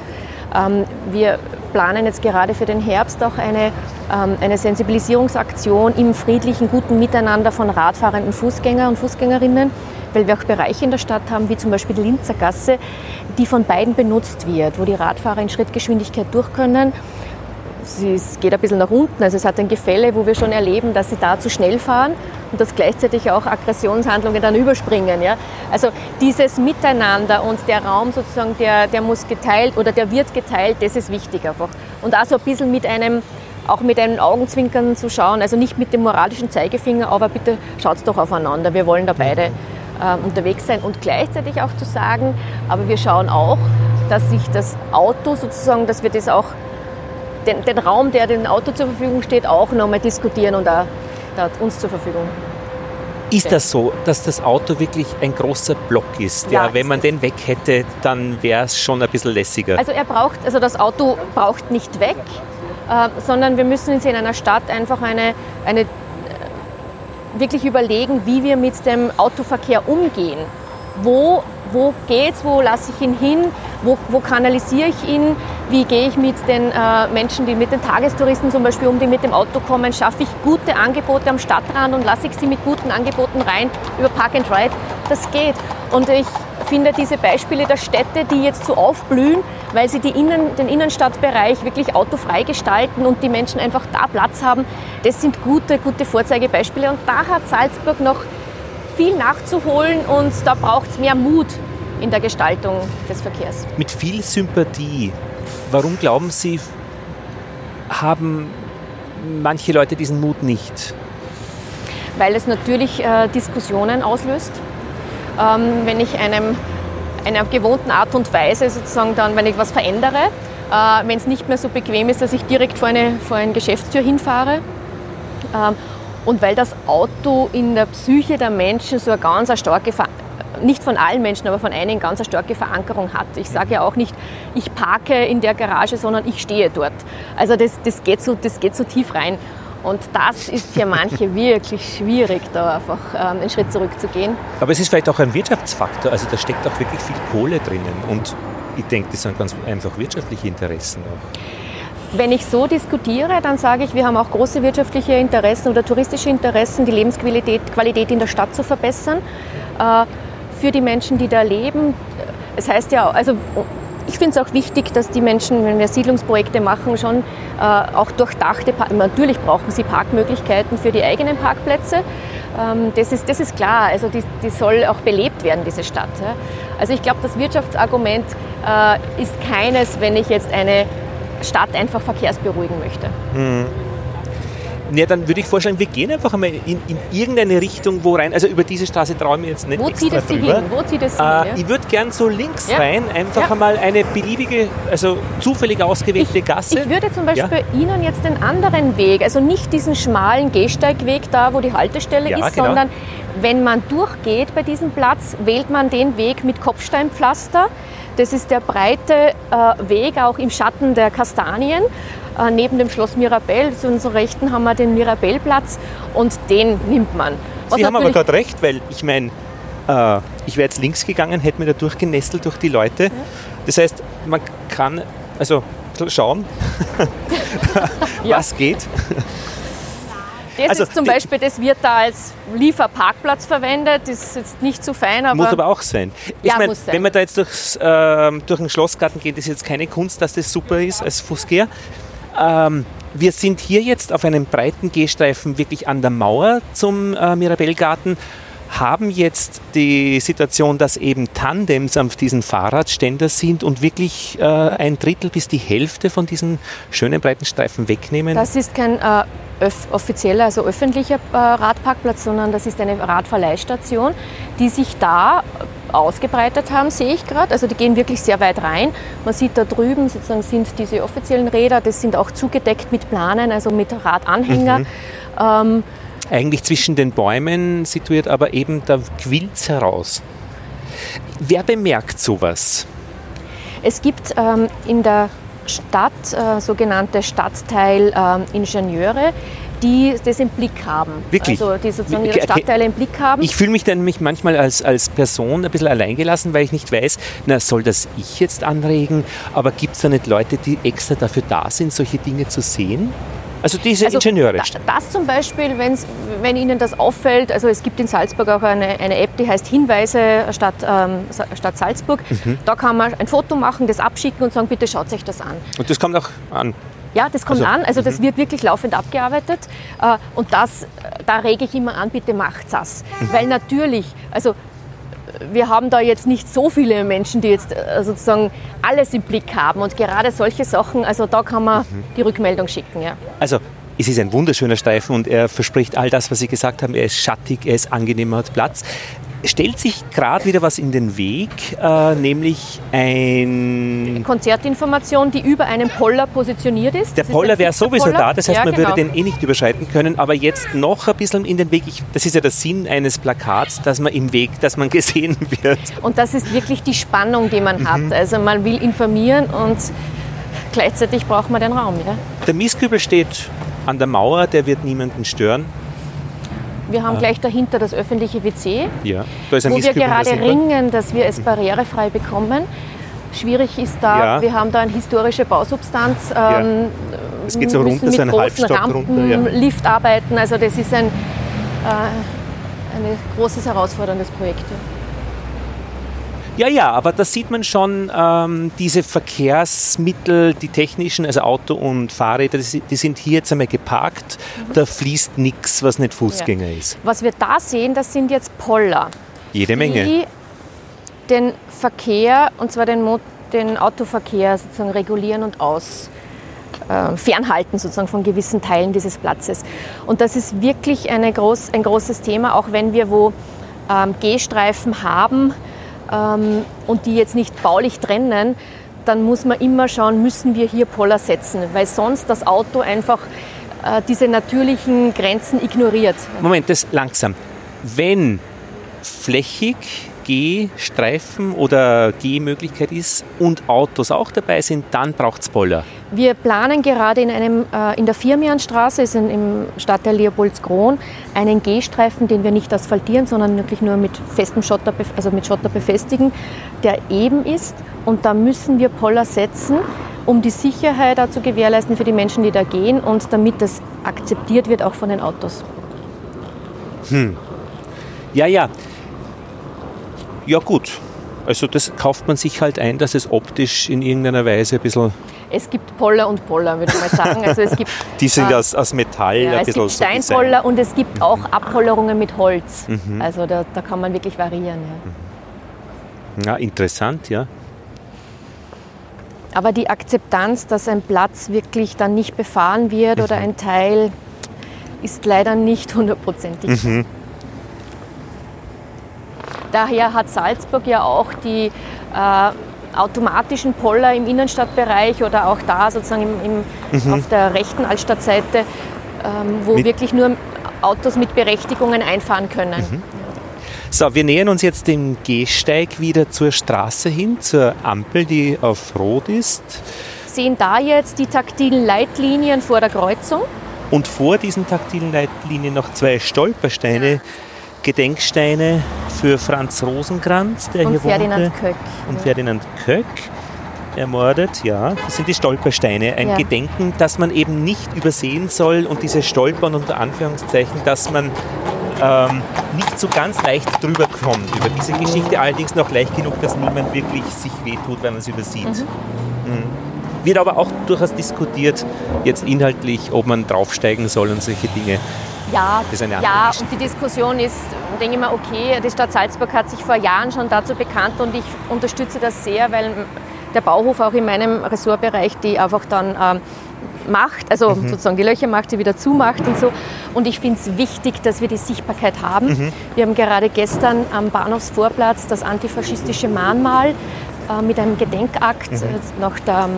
Ähm, wir planen jetzt gerade für den Herbst auch eine, ähm, eine Sensibilisierungsaktion im friedlichen, guten Miteinander von radfahrenden Fußgänger und Fußgängerinnen, weil wir auch Bereiche in der Stadt haben, wie zum Beispiel die Linzer Gasse, die von beiden benutzt wird, wo die Radfahrer in Schrittgeschwindigkeit durch können es geht ein bisschen nach unten. Also es hat ein Gefälle, wo wir schon erleben, dass sie da zu schnell fahren und dass gleichzeitig auch Aggressionshandlungen dann überspringen. Ja? Also dieses Miteinander und der Raum sozusagen, der, der muss geteilt oder der wird geteilt, das ist wichtig einfach. Und auch so ein bisschen mit einem auch mit einem Augenzwinkern zu schauen, also nicht mit dem moralischen Zeigefinger, aber bitte schaut doch aufeinander, wir wollen da beide äh, unterwegs sein und gleichzeitig auch zu sagen, aber wir schauen auch, dass sich das Auto sozusagen, dass wir das auch, den, den Raum, der dem Auto zur Verfügung steht, auch nochmal diskutieren und auch, da uns zur Verfügung ist das so, dass das Auto wirklich ein großer Block ist? Ja, ja wenn man den weg hätte, dann wäre es schon ein bisschen lässiger. Also er braucht, also das Auto braucht nicht weg, äh, sondern wir müssen uns in einer Stadt einfach eine, eine äh, wirklich überlegen, wie wir mit dem Autoverkehr umgehen. Wo, wo geht's, wo lasse ich ihn hin, wo, wo kanalisiere ich ihn, wie gehe ich mit den äh, Menschen, die mit den Tagestouristen zum Beispiel um, die mit dem Auto kommen, schaffe ich gute Angebote am Stadtrand und lasse ich sie mit guten Angeboten rein über Park and Ride. Das geht. Und ich finde diese Beispiele der Städte, die jetzt so aufblühen, weil sie Innen, den Innenstadtbereich wirklich autofrei gestalten und die Menschen einfach da Platz haben, das sind gute, gute Vorzeigebeispiele. Und da hat Salzburg noch viel nachzuholen und da braucht es mehr Mut in der Gestaltung des Verkehrs. Mit viel Sympathie. Warum glauben Sie, haben manche Leute diesen Mut nicht? Weil es natürlich äh, Diskussionen auslöst. Ähm, wenn ich einem, einer gewohnten Art und Weise sozusagen dann, wenn ich was verändere, äh, wenn es nicht mehr so bequem ist, dass ich direkt vor eine, vor eine Geschäftstür hinfahre. Ähm, und weil das Auto in der Psyche der Menschen so eine ganz eine starke nicht von allen Menschen, aber von einigen ganz eine starke Verankerung hat. Ich sage ja auch nicht, ich parke in der Garage, sondern ich stehe dort. Also das, das, geht, so, das geht so tief rein. Und das ist für manche wirklich schwierig, da einfach ähm, einen Schritt zurückzugehen. Aber es ist vielleicht auch ein Wirtschaftsfaktor. Also da steckt auch wirklich viel Kohle drinnen. Und ich denke, das sind ganz einfach wirtschaftliche Interessen auch. Wenn ich so diskutiere, dann sage ich, wir haben auch große wirtschaftliche Interessen oder touristische Interessen, die Lebensqualität Qualität in der Stadt zu verbessern. Äh, für die Menschen, die da leben. Es heißt ja, also ich finde es auch wichtig, dass die Menschen, wenn wir Siedlungsprojekte machen, schon äh, auch durchdachte, natürlich brauchen sie Parkmöglichkeiten für die eigenen Parkplätze. Ähm, das, ist, das ist klar, also die, die soll auch belebt werden, diese Stadt. Ja. Also ich glaube, das Wirtschaftsargument äh, ist keines, wenn ich jetzt eine Stadt einfach verkehrsberuhigen möchte. Mhm. Ja, dann würde ich vorschlagen, wir gehen einfach einmal in, in irgendeine Richtung, wo rein. Also über diese Straße trauen wir jetzt nicht. Wo zieht es Sie hin? Wo zieht es Sie äh, hin? Ja? Ich würde gern so links ja. rein, einfach ja. einmal eine beliebige, also zufällig ausgewählte ich, Gasse. Ich würde zum Beispiel Ihnen jetzt den anderen Weg, also nicht diesen schmalen Gehsteigweg da, wo die Haltestelle ist, genau. sondern wenn man durchgeht bei diesem Platz, wählt man den Weg mit Kopfsteinpflaster. Das ist der breite äh, Weg auch im Schatten der Kastanien. Äh, neben dem Schloss Mirabell, zu unserer Rechten haben wir den Mirabellplatz und den nimmt man. Was Sie haben aber gerade recht, weil ich meine, äh, ich wäre jetzt links gegangen, hätte mir da durchgenestelt durch die Leute. Ja. Das heißt, man kann also schauen, was geht. Das also, ist zum Beispiel, das wird da als Lieferparkplatz verwendet, das ist jetzt nicht so fein, aber. Muss aber auch sein. Ich ja, meine, wenn man da jetzt durchs, äh, durch den Schlossgarten geht, ist jetzt keine Kunst, dass das super ist als Fußgeher. Ähm, wir sind hier jetzt auf einem breiten Gehstreifen wirklich an der Mauer zum äh, Mirabellgarten haben jetzt die Situation, dass eben Tandems auf diesen Fahrradständer sind und wirklich äh, ein Drittel bis die Hälfte von diesen schönen breiten Streifen wegnehmen. Das ist kein äh, offizieller, also öffentlicher äh, Radparkplatz, sondern das ist eine Radverleihstation, die sich da ausgebreitet haben, sehe ich gerade. Also die gehen wirklich sehr weit rein. Man sieht da drüben sozusagen sind diese offiziellen Räder, das sind auch zugedeckt mit Planen, also mit Radanhänger. Mhm. Ähm, Eigentlich zwischen den Bäumen situiert, aber eben da quillt heraus. Wer bemerkt sowas? Es gibt ähm, in der Stadt äh, sogenannte Stadtteilingenieure, die das im Blick haben. Wirklich? Also die sozusagen ihre Stadtteile im Blick haben. Ich fühle mich dann mich manchmal als, als Person ein bisschen alleingelassen, weil ich nicht weiß, na, soll das ich jetzt anregen? Aber gibt es da nicht Leute, die extra dafür da sind, solche Dinge zu sehen? Also diese also Ingenieure. Das, das zum Beispiel, wenn Ihnen das auffällt, also es gibt in Salzburg auch eine, eine App, die heißt Hinweise Stadt, ähm, Stadt Salzburg. Mhm. Da kann man ein Foto machen, das abschicken und sagen, bitte schaut euch das an. Und das kommt auch an? Ja, das kommt also, an. Also das mhm. wird wirklich laufend abgearbeitet. Äh, und das, da rege ich immer an, bitte macht das. Mhm. Weil natürlich, also wir haben da jetzt nicht so viele Menschen, die jetzt äh, sozusagen alles im Blick haben. Und gerade solche Sachen, also da kann man mhm. die Rückmeldung schicken. Ja. Also es ist ein wunderschöner Streifen und er verspricht all das, was Sie gesagt haben. Er ist schattig, er ist angenehm, hat Platz stellt sich gerade wieder was in den Weg, äh, nämlich ein... Konzertinformation, die über einem Poller positioniert ist. Der Poller wäre sowieso Poller. da, das heißt, ja, man genau. würde den eh nicht überschreiten können, aber jetzt noch ein bisschen in den Weg. Ich, das ist ja der Sinn eines Plakats, dass man im Weg, dass man gesehen wird. Und das ist wirklich die Spannung, die man mhm. hat. Also man will informieren und gleichzeitig braucht man den Raum. Ja? Der Mistkübel steht an der Mauer, der wird niemanden stören. Wir haben ah. gleich dahinter das öffentliche WC, ja. da wo wir gerade ringen, dass wir es barrierefrei bekommen. Schwierig ist da, ja. wir haben da eine historische Bausubstanz. Ja. Ähm, es geht so runter, mit so großen Rampen, runter, ja. Lift arbeiten. Also das ist ein, äh, ein großes herausforderndes Projekt. Ja, ja, aber da sieht man schon, ähm, diese Verkehrsmittel, die technischen, also Auto und Fahrräder, die, die sind hier jetzt einmal geparkt. Mhm. Da fließt nichts, was nicht Fußgänger ja. ist. Was wir da sehen, das sind jetzt Poller. Jede Menge. Die den Verkehr, und zwar den, den Autoverkehr sozusagen regulieren und aus äh, fernhalten sozusagen von gewissen Teilen dieses Platzes. Und das ist wirklich eine groß, ein großes Thema, auch wenn wir wo ähm, Gehstreifen haben, ähm, und die jetzt nicht baulich trennen, dann muss man immer schauen, müssen wir hier Poller setzen, weil sonst das Auto einfach äh, diese natürlichen Grenzen ignoriert. Moment, das langsam. Wenn flächig Gehstreifen oder Gehmöglichkeit ist und Autos auch dabei sind, dann braucht es Poller. Wir planen gerade in, einem, äh, in der Firmianstraße, ist in, im Stadtteil Leopoldskron, einen Gehstreifen, den wir nicht asphaltieren, sondern wirklich nur mit festem Schotter, also mit Schotter befestigen, der eben ist. Und da müssen wir Poller setzen, um die Sicherheit zu gewährleisten für die Menschen, die da gehen und damit das akzeptiert wird auch von den Autos. Hm. Ja, ja. Ja gut, also das kauft man sich halt ein, dass es optisch in irgendeiner Weise ein bisschen... Es gibt Poller und Poller, würde ich mal sagen. Also es gibt, Die sind äh, aus, aus Metall ja, ein bisschen Es gibt Steinpoller so und es gibt auch Abpollerungen mit Holz. Mhm. Also da, da, kann man wirklich variieren. Ja. ja, interessant, ja. Aber die Akzeptanz, dass ein Platz wirklich dann nicht befahren wird mhm. oder ein Teil, ist leider nicht hundertprozentig. Mhm. Daher hat Salzburg ja auch die äh, automatischen Poller im Innenstadtbereich oder auch da sozusagen im, im, mhm. auf der rechten Altstadtseite, ähm, wo mit wirklich nur Autos mit Berechtigungen einfahren können. Mhm. So, wir nähern uns jetzt dem Gehsteig wieder zur Straße hin, zur Ampel, die auf Rot ist. Sehen da jetzt die taktilen Leitlinien vor der Kreuzung. Und vor diesen taktilen Leitlinien noch zwei Stolpersteine. Ja Gedenksteine für Franz Rosenkranz, der und hier Ferdinand wohnte. Köck. Und Ferdinand Köck ermordet, ja. Das sind die Stolpersteine. Ein ja. Gedenken, das man eben nicht übersehen soll und diese Stolpern unter Anführungszeichen, dass man ähm, nicht so ganz leicht drüber kommt über diese Geschichte, allerdings noch leicht genug, dass niemand wirklich sich wehtut, wenn man es übersieht. Mhm. Mhm. Wird aber auch durchaus diskutiert, jetzt inhaltlich, ob man draufsteigen soll und solche Dinge. Ja, ja und die Diskussion ist, denke ich mir, okay, die Stadt Salzburg hat sich vor Jahren schon dazu bekannt und ich unterstütze das sehr, weil der Bauhof auch in meinem Ressortbereich die einfach dann ähm, macht, also mhm. sozusagen die Löcher macht, sie wieder zumacht und so. Und ich finde es wichtig, dass wir die Sichtbarkeit haben. Mhm. Wir haben gerade gestern am Bahnhofsvorplatz das antifaschistische Mahnmal äh, mit einem Gedenkakt mhm. äh, nach der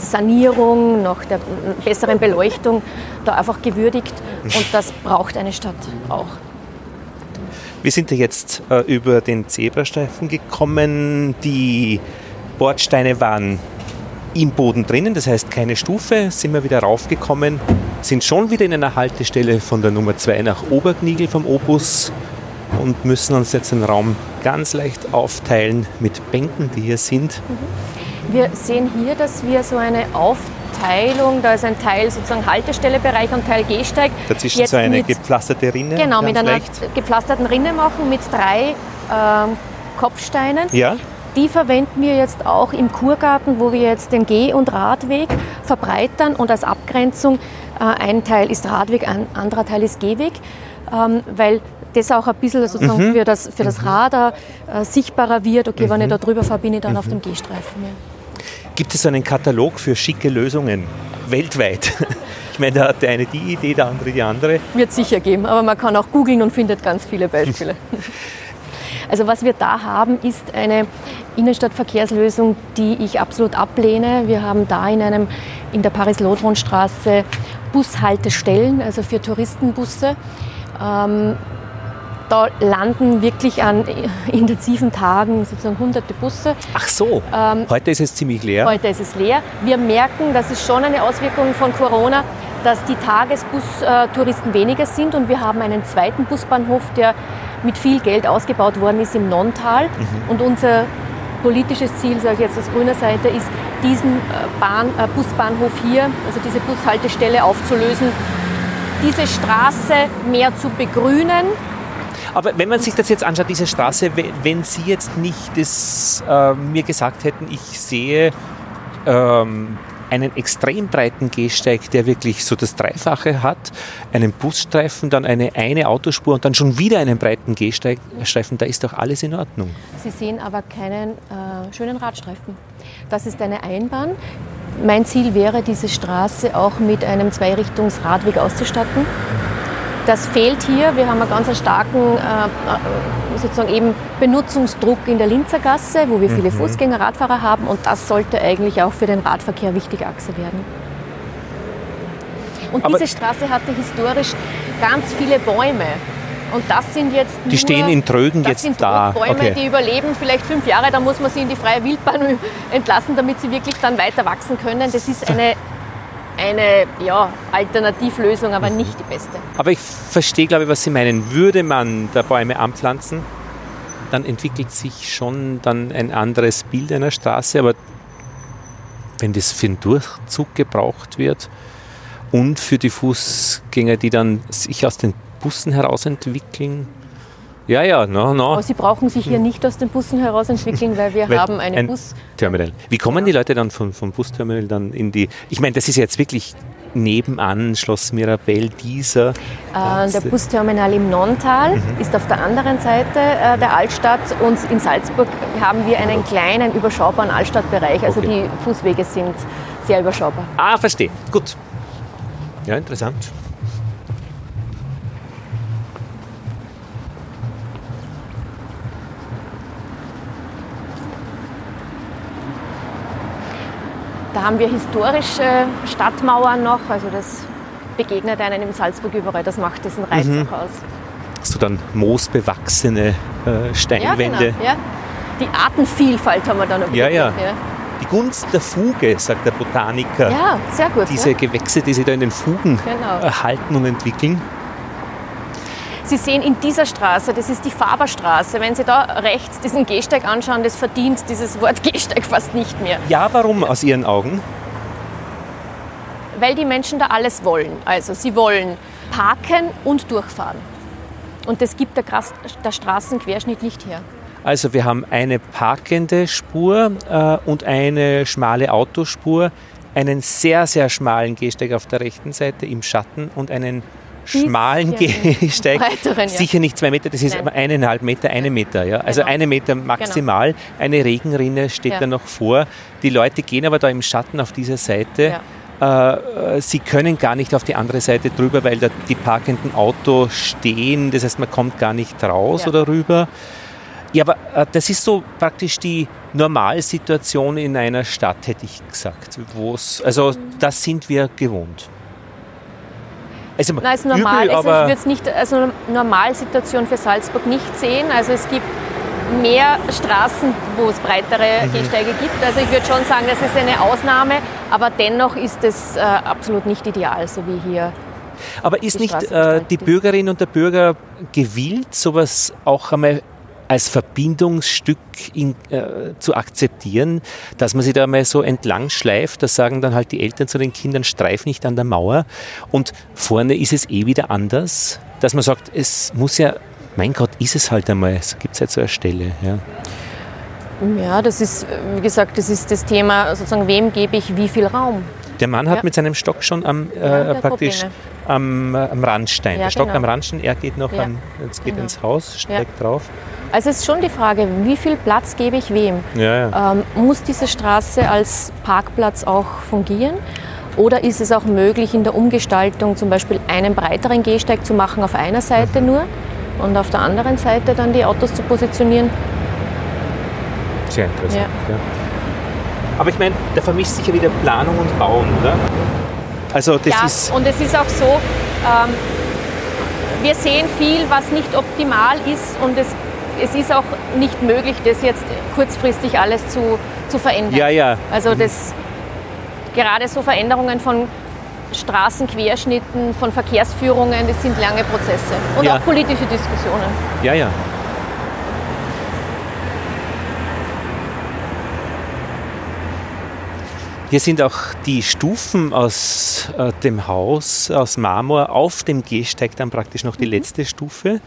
Sanierung, nach der besseren Beleuchtung da einfach gewürdigt. Und das braucht eine Stadt auch. Wir sind ja jetzt äh, über den Zebrastreifen gekommen. Die Bordsteine waren im Boden drinnen, das heißt keine Stufe. Sind wir wieder raufgekommen, sind schon wieder in einer Haltestelle von der Nummer 2 nach Oberknigel vom Opus und müssen uns jetzt den Raum ganz leicht aufteilen mit Bänken, die hier sind. Mhm. Wir sehen hier, dass wir so eine Aufteilung Teilung, da ist ein Teil sozusagen Haltestellebereich und Teil Gehsteig. Dazwischen Jetzt so eine mit, gepflasterte Rinne? Genau, mit einer leicht. gepflasterten Rinne machen mit drei ähm, Kopfsteinen. Ja. Die verwenden wir jetzt auch im Kurgarten, wo wir jetzt den Geh- und Radweg verbreitern und als Abgrenzung äh, ein Teil ist Radweg, ein anderer Teil ist Gehweg. Ähm, weil das auch ein bisschen sozusagen mhm. für, das, für das mhm. Radar äh, sichtbarer wird. Okay, mhm. wenn ich mhm. da drüber fahre, bin ich dann auf dem Gehstreifen. Ja. Gibt es einen Katalog für schicke Lösungen weltweit? Ich meine, da hat der eine die Idee, der andere die andere. Wird sicher geben, aber man kann auch googeln und findet ganz viele Beispiele. Also was wir da haben, ist eine Innenstadtverkehrslösung, die ich absolut ablehne. Wir haben da in, einem, in der Paris-Lodron-Straße Bushaltestellen, also für Touristenbusse. Ähm, da landen wirklich an intensiven Tagen sozusagen hunderte Busse. Ach so, ähm, heute ist es ziemlich leer. Heute ist es leer. Wir merken, das ist schon eine Auswirkung von Corona, dass die Tagesbustouristen weniger sind und wir haben einen zweiten Busbahnhof, der mit viel Geld ausgebaut worden ist im Nonntal. Mhm. Und unser politisches Ziel, sage ich jetzt aus grüner Seite, ist, diesen äh, Bahn, äh, Busbahnhof hier, also diese Bushaltestelle aufzulösen, diese Straße mehr zu begrünen. Aber wenn man sich das jetzt anschaut, diese Straße, wenn Sie jetzt nicht das, äh, mir gesagt hätten, ich sehe ähm, einen extrem breiten Gehsteig, der wirklich so das Dreifache hat, einen Busstreifen, dann eine eine Autospur und dann schon wieder einen breiten Gehstreifen, da ist doch alles in Ordnung. Sie sehen aber keinen äh, schönen Radstreifen. Das ist eine Einbahn. Mein Ziel wäre, diese Straße auch mit einem Zweirichtungsradweg auszustatten. Das fehlt hier. Wir haben einen ganz starken äh, äh, sozusagen eben Benutzungsdruck in der Linzergasse, wo wir viele mhm. Fußgänger, Radfahrer haben und das sollte eigentlich auch für den Radverkehr wichtige Achse werden. Und Aber diese Straße hatte historisch ganz viele Bäume. Und das sind jetzt Die nur, stehen in Trögen jetzt sind da. Bäume, okay. die überleben vielleicht fünf Jahre, dann muss man sie in die freie Wildbahn entlassen, damit sie wirklich dann weiter wachsen können. Das ist eine eine ja, Alternativlösung, aber nicht die beste. Aber ich verstehe, glaube ich, was Sie meinen. Würde man da Bäume anpflanzen, dann entwickelt sich schon dann ein anderes Bild einer Straße. Aber wenn das für den Durchzug gebraucht wird und für die Fußgänger, die dann sich aus den Bussen heraus entwickeln, ja, ja, no, no. Aber Sie brauchen sich hier nicht aus den Bussen heraus entwickeln, weil wir weil haben eine ein Bus. Terminal. Wie kommen die Leute dann vom, vom Busterminal dann in die. Ich meine, das ist jetzt wirklich nebenan Schloss Mirabell dieser. Äh, der Busterminal im Nonntal mhm. ist auf der anderen Seite äh, der Altstadt und in Salzburg haben wir einen kleinen, überschaubaren Altstadtbereich. Also okay. die Fußwege sind sehr überschaubar. Ah, verstehe. Gut. Ja, interessant. Da haben wir historische Stadtmauern noch, also das begegnet einem in Salzburg überall, das macht diesen Reiz mhm. auch aus. Hast du dann moosbewachsene äh, Steinwände? Ja, genau, ja. Die Artenvielfalt haben wir dann noch. Ja, ja, ja. Die Gunst der Fuge, sagt der Botaniker. Ja, sehr gut. Diese ja. Gewächse, die sich da in den Fugen genau. erhalten und entwickeln. Sie sehen in dieser Straße, das ist die Faberstraße, wenn Sie da rechts diesen Gehsteig anschauen, das verdient dieses Wort Gehsteig fast nicht mehr. Ja, warum aus Ihren Augen? Weil die Menschen da alles wollen. Also sie wollen parken und durchfahren. Und das gibt der, der Straßenquerschnitt nicht her. Also wir haben eine parkende Spur äh, und eine schmale Autospur, einen sehr, sehr schmalen Gehsteig auf der rechten Seite im Schatten und einen schmalen Gehsteig. Ja. Sicher nicht zwei Meter, das ist Nein. eineinhalb Meter, eine Meter. Ja? Also genau. eine Meter maximal. Genau. Eine Regenrinne steht ja. da noch vor. Die Leute gehen aber da im Schatten auf dieser Seite. Ja. Äh, sie können gar nicht auf die andere Seite drüber, weil da die parkenden Autos stehen. Das heißt, man kommt gar nicht raus oder rüber. Ja, aber äh, das ist so praktisch die Normalsituation in einer Stadt, hätte ich gesagt. Wo's, also das sind wir gewohnt. Also Nein, ist normal. Übel, also ich würde es nicht als Normalsituation für Salzburg nicht sehen. Also es gibt mehr Straßen, wo es breitere mhm. Gehsteige gibt. Also ich würde schon sagen, das ist eine Ausnahme, aber dennoch ist es äh, absolut nicht ideal, so wie hier. Aber ist nicht äh, die Bürgerin und der Bürger gewillt, sowas auch einmal als Verbindungsstück in, äh, zu akzeptieren, dass man sich da mal so entlang schleift. Da sagen dann halt die Eltern zu den Kindern, streif nicht an der Mauer. Und vorne ist es eh wieder anders, dass man sagt, es muss ja, mein Gott, ist es halt einmal, es gibt es halt so eine Stelle. Ja. Ja, das ist, wie gesagt, das ist das Thema, sozusagen, wem gebe ich wie viel Raum? Der Mann hat ja. mit seinem Stock schon am, äh, praktisch am, am Randstein. Ja, der Stock genau. am Randstein, er geht noch Ja. an, jetzt geht Genau. ins Haus, steigt drauf. Also es ist schon die Frage, wie viel Platz gebe ich wem? Ja, ja. Ähm, muss diese Straße als Parkplatz auch fungieren? Oder ist es auch möglich, in der Umgestaltung zum Beispiel einen breiteren Gehsteig zu machen auf einer Seite nur und auf der anderen Seite dann die Autos zu positionieren? Sehr interessant. Ja. Ja. Aber ich meine, da vermischt sich ja wieder Planung und Bauen, oder? Also das ja, ist. und es ist auch so, ähm, wir sehen viel, was nicht optimal ist und es, es ist auch nicht möglich, das jetzt kurzfristig alles zu, zu verändern. Ja, ja. Also das, gerade so Veränderungen von Straßenquerschnitten, von Verkehrsführungen, das sind lange Prozesse und Ja. auch politische Diskussionen. Ja, ja. Hier sind auch die Stufen aus äh, dem Haus, aus Marmor, auf dem Gehsteig dann praktisch noch die Mhm. letzte Stufe.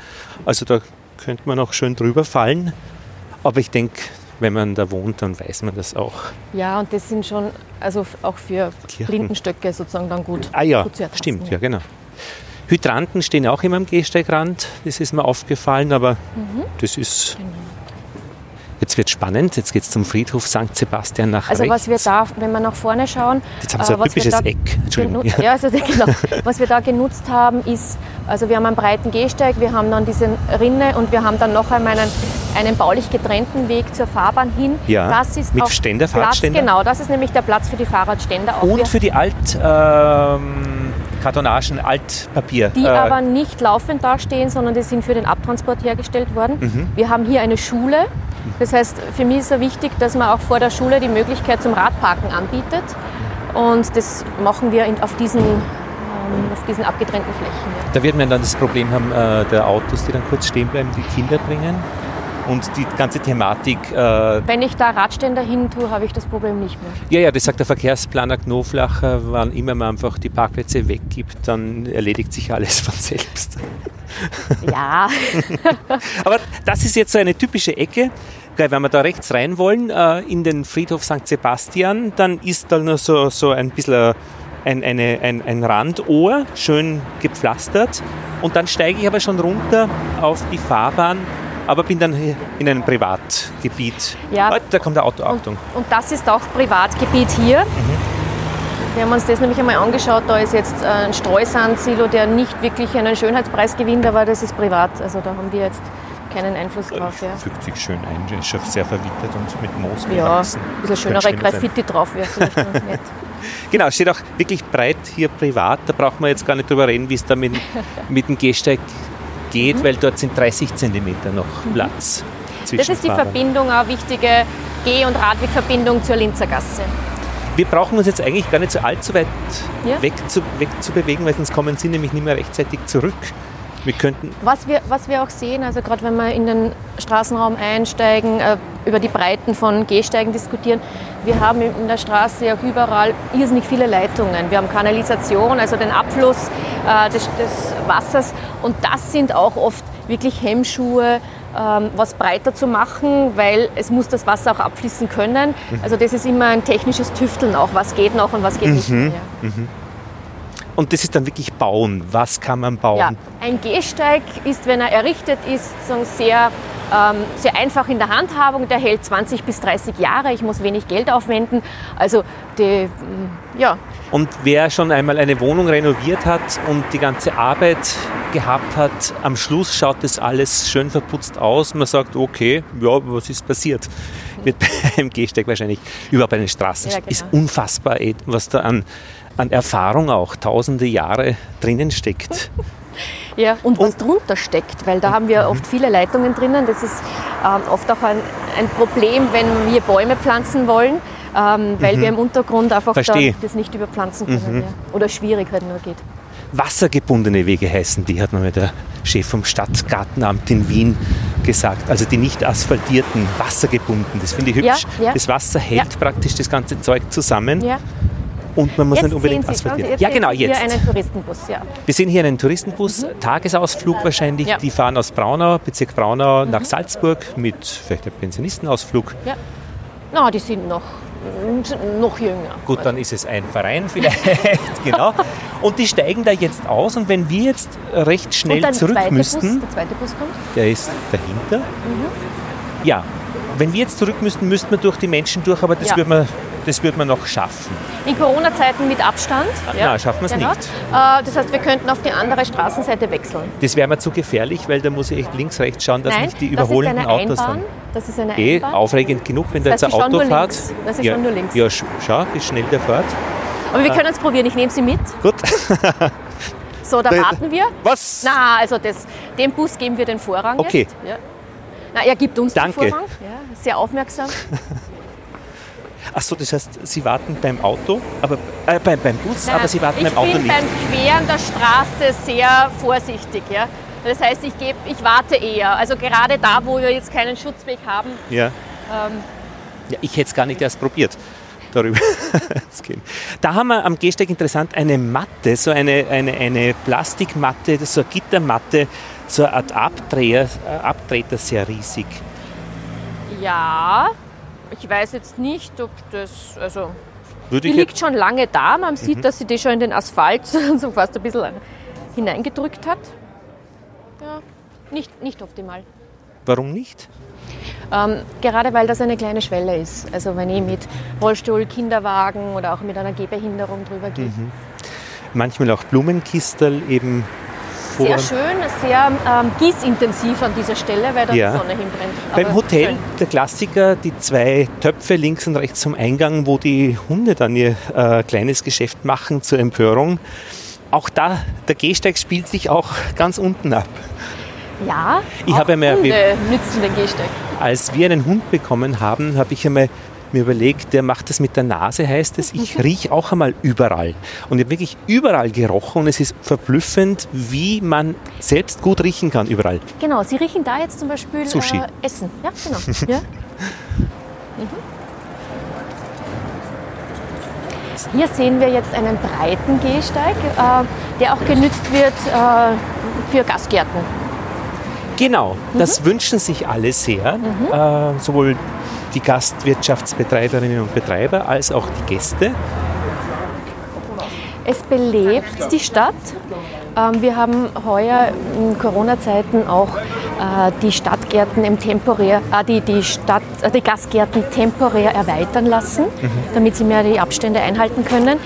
Also da könnte man auch schön drüber fallen. Aber ich denke, wenn man da wohnt, dann weiß man das auch. Ja, und das sind schon, also auch für Kirchen. Blindensstöcke sozusagen dann gut. Ah ja, gut stimmt, ja genau. Hydranten stehen auch immer am Gehsteigrand, das ist mir aufgefallen, aber Mhm. das ist. Genau. Jetzt wird spannend, jetzt geht es zum Friedhof St. Sebastian nach Also rechts. was wir da, wenn wir nach vorne schauen, Jetzt haben Sie äh, ein was wir typisches da Eck. Entschuldigung. Ja, also genau. Was wir da genutzt haben, ist, also wir haben einen breiten Gehsteig, wir haben dann diese Rinne und wir haben dann noch einmal einen, einen baulich getrennten Weg zur Fahrbahn hin. Ja, das ist mit Ständer, Platz, Fahrradständer? Genau, das ist nämlich der Platz für die Fahrradständer. Auch wir, Und für die Alt, ähm, Kartonagen, Altpapier. die äh, aber nicht laufend dastehen, sondern die sind für den Abtransport hergestellt worden. Mhm. Wir haben hier eine Schule. Das heißt, für mich ist es wichtig, dass man auch vor der Schule die Möglichkeit zum Radparken anbietet. Und das machen wir auf, diesen, ähm, auf diesen abgetrennten Flächen. Da wird man dann das Problem haben, äh, der Autos, die dann kurz stehen bleiben, die Kinder bringen. Und die ganze Thematik, äh, Wenn ich da Radständer hin tue, habe ich das Problem nicht mehr. ja, ja, das sagt der Verkehrsplaner Knoflacher, wann immer man einfach die Parkplätze weggibt, dann erledigt sich alles von selbst. Ja, Aber das ist jetzt so eine typische Ecke. Wenn wir da rechts rein wollen, äh, in den Friedhof St. Sebastian, dann ist da nur so, so ein bisschen ein, eine, ein, ein Randohr, schön gepflastert. Und dann steige ich aber schon runter auf die Fahrbahn, aber bin dann in einem Privatgebiet. Ja. Ah, da kommt der Auto, und, Achtung. und das ist auch Privatgebiet hier. Wir haben uns das nämlich einmal angeschaut. Da ist jetzt ein Streusandsilo, der nicht wirklich einen Schönheitspreis gewinnt, aber das ist privat. Also da haben wir jetzt keinen Einfluss drauf. Ja, Fügt sich schön ein, ist schon sehr verwittert und mit Moos ja ein bisschen schönere. Graffiti drauf wäre vielleicht noch nett. Genau, steht auch wirklich breit hier privat. Da braucht man jetzt gar nicht drüber reden, wie es da mit, mit dem Gehsteig geht, Mhm. weil dort sind 30 Zentimeter noch Platz. Das zwischen ist die Fahrern. Verbindung, eine wichtige Geh- und Radwegverbindung zur Linzer Gasse. Wir brauchen uns jetzt eigentlich gar nicht so allzu weit Ja. weg, zu, weg zu bewegen, weil sonst kommen sie nämlich nicht mehr rechtzeitig zurück. Wir könnten, Was wir, was wir auch sehen, also gerade wenn wir in den Straßenraum einsteigen, äh, über die Breiten von Gehsteigen diskutieren, wir haben in der Straße ja auch überall irrsinnig viele Leitungen. Wir haben Kanalisation, also den Abfluss äh, des, des Wassers und das sind auch oft wirklich Hemmschuhe, ähm, was breiter zu machen, weil es muss das Wasser auch abfließen können. Also das ist immer ein technisches Tüfteln auch, was geht noch und was geht nicht mehr. Und das ist dann wirklich bauen. Was kann man bauen? Ja, ein Gehsteig ist, wenn er errichtet ist, so sehr, ähm, sehr einfach in der Handhabung. Der hält 20 bis 30 Jahre. Ich muss wenig Geld aufwenden. Also, die, mm, ja, Und wer schon einmal eine Wohnung renoviert hat und die ganze Arbeit gehabt hat, am Schluss schaut das alles schön verputzt aus. Man sagt, okay, ja, was ist passiert? Wird beim Gehsteig wahrscheinlich überhaupt bei den Straßen. Ja, genau. Ist unfassbar, was da an, an Erfahrung auch tausende Jahre drinnen steckt. ja. Und was drunter steckt, weil da haben wir oft viele Leitungen drinnen. Das ist ähm, oft auch ein, ein Problem, wenn wir Bäume pflanzen wollen. Ähm, weil wir im Untergrund einfach da das nicht überpflanzen können. Ja. Oder schwierig halt nur geht. Wassergebundene Wege heißen die, hat mir der Chef vom Stadtgartenamt in Wien gesagt. Also die nicht asphaltierten, wassergebunden. Das finde ich Ja, hübsch. ja. Das Wasser hält praktisch das ganze Zeug zusammen Ja. Und man muss Jetzt nicht unbedingt asphaltieren. jetzt ja, genau, jetzt. Hier einen Touristenbus, ja. Wir sehen hier einen Touristenbus, Tagesausflug wahrscheinlich. Ja. Die fahren aus Braunau, Bezirk Braunau nach Salzburg mit vielleicht einem Pensionistenausflug. ja. Na, die sind noch noch jünger. Gut, dann ist es ein Verein vielleicht, genau. Und die steigen da jetzt aus und wenn wir jetzt recht schnell zurück müssten, Bus, der zweite Bus kommt. der ist dahinter. Ja, wenn wir jetzt zurück müssten, müssten wir durch die Menschen durch, aber das Ja. wird man, das wird man noch schaffen. In Corona-Zeiten mit Abstand. na, schaffen wir's nicht. Äh, das heißt, wir könnten auf die andere Straßenseite wechseln. Das wäre mir zu gefährlich, weil da muss ich echt links, rechts schauen, dass Nein, nicht die das ist überholenden eine Autos Einbahn. sind. Das ist eine Eh, Einbahn. aufregend genug, wenn da Das jetzt heißt, ein Auto fährt. Das ist ja, schon nur links. Ja, sch schau, wie schnell der fährt. Aber wir können es probieren. Ich nehme Sie mit. Gut. So, da Da- warten wir. Was? Na, also das, dem Bus geben wir den Vorrang Okay. jetzt. Ja. Na, er gibt uns Danke. den Vorrang. Ja, sehr aufmerksam. Achso, das heißt, Sie warten beim Auto, aber äh, beim, beim Bus, Nein, aber Sie warten ich beim Auto bin nicht. beim Queren der Straße sehr vorsichtig. Ja. Das heißt, ich, geb, ich warte eher. Also gerade da, wo wir jetzt keinen Schutzweg haben, Ja. ähm, ja, ich hätte es gar nicht erst probiert, darüber zu gehen. Da haben wir am Gehsteig interessant eine Matte, so eine, eine, eine Plastikmatte, so eine Gittermatte, so eine Art Abdreher, äh, Abtreter sehr riesig. ja, ich weiß jetzt nicht, ob das, also Würde die liegt schon lange da. Man sieht, Mhm. dass sie die schon in den Asphalt so fast ein bisschen hineingedrückt hat. Ja, nicht, nicht optimal. warum nicht? Ähm, gerade weil das eine kleine Schwelle ist. Also wenn ich mit Rollstuhl, Kinderwagen oder auch mit einer Gehbehinderung drüber gehe. Mhm. Manchmal auch Blumenkistel eben Sehr schön, sehr ähm, gießintensiv an dieser Stelle, weil da Ja. die Sonne hinbrennt. Beim Aber Hotel, schön. der Klassiker, die zwei Töpfe links und rechts zum Eingang, wo die Hunde dann ihr äh, kleines Geschäft machen zur Empörung. Auch da, der Gehsteig spielt sich auch ganz unten ab. Ja, Ich habe mir- Hunde nützen den Gehsteig. Als wir einen Hund bekommen haben, habe ich einmal mir überlegt, der macht das mit der Nase, heißt es. Ich rieche auch einmal überall. Und ich habe wirklich überall gerochen und es ist verblüffend, wie man selbst gut riechen kann überall. Genau, Sie riechen da jetzt zum Beispiel Sushi. Äh, Essen. Ja, genau. ja. Mhm. Hier sehen wir jetzt einen breiten Gehsteig, äh, der auch genützt wird äh, für Gastgärten. Genau, das wünschen sich alle sehr, äh, sowohl die Gastwirtschaftsbetreiberinnen und Betreiber als auch die Gäste. Es belebt die Stadt. Ähm, Wir haben heuer in Corona-Zeiten auch äh, die Stadtgärten im temporär, äh, die, die, Stadt, äh, die Gastgärten temporär erweitern lassen, damit sie mehr die Abstände einhalten können.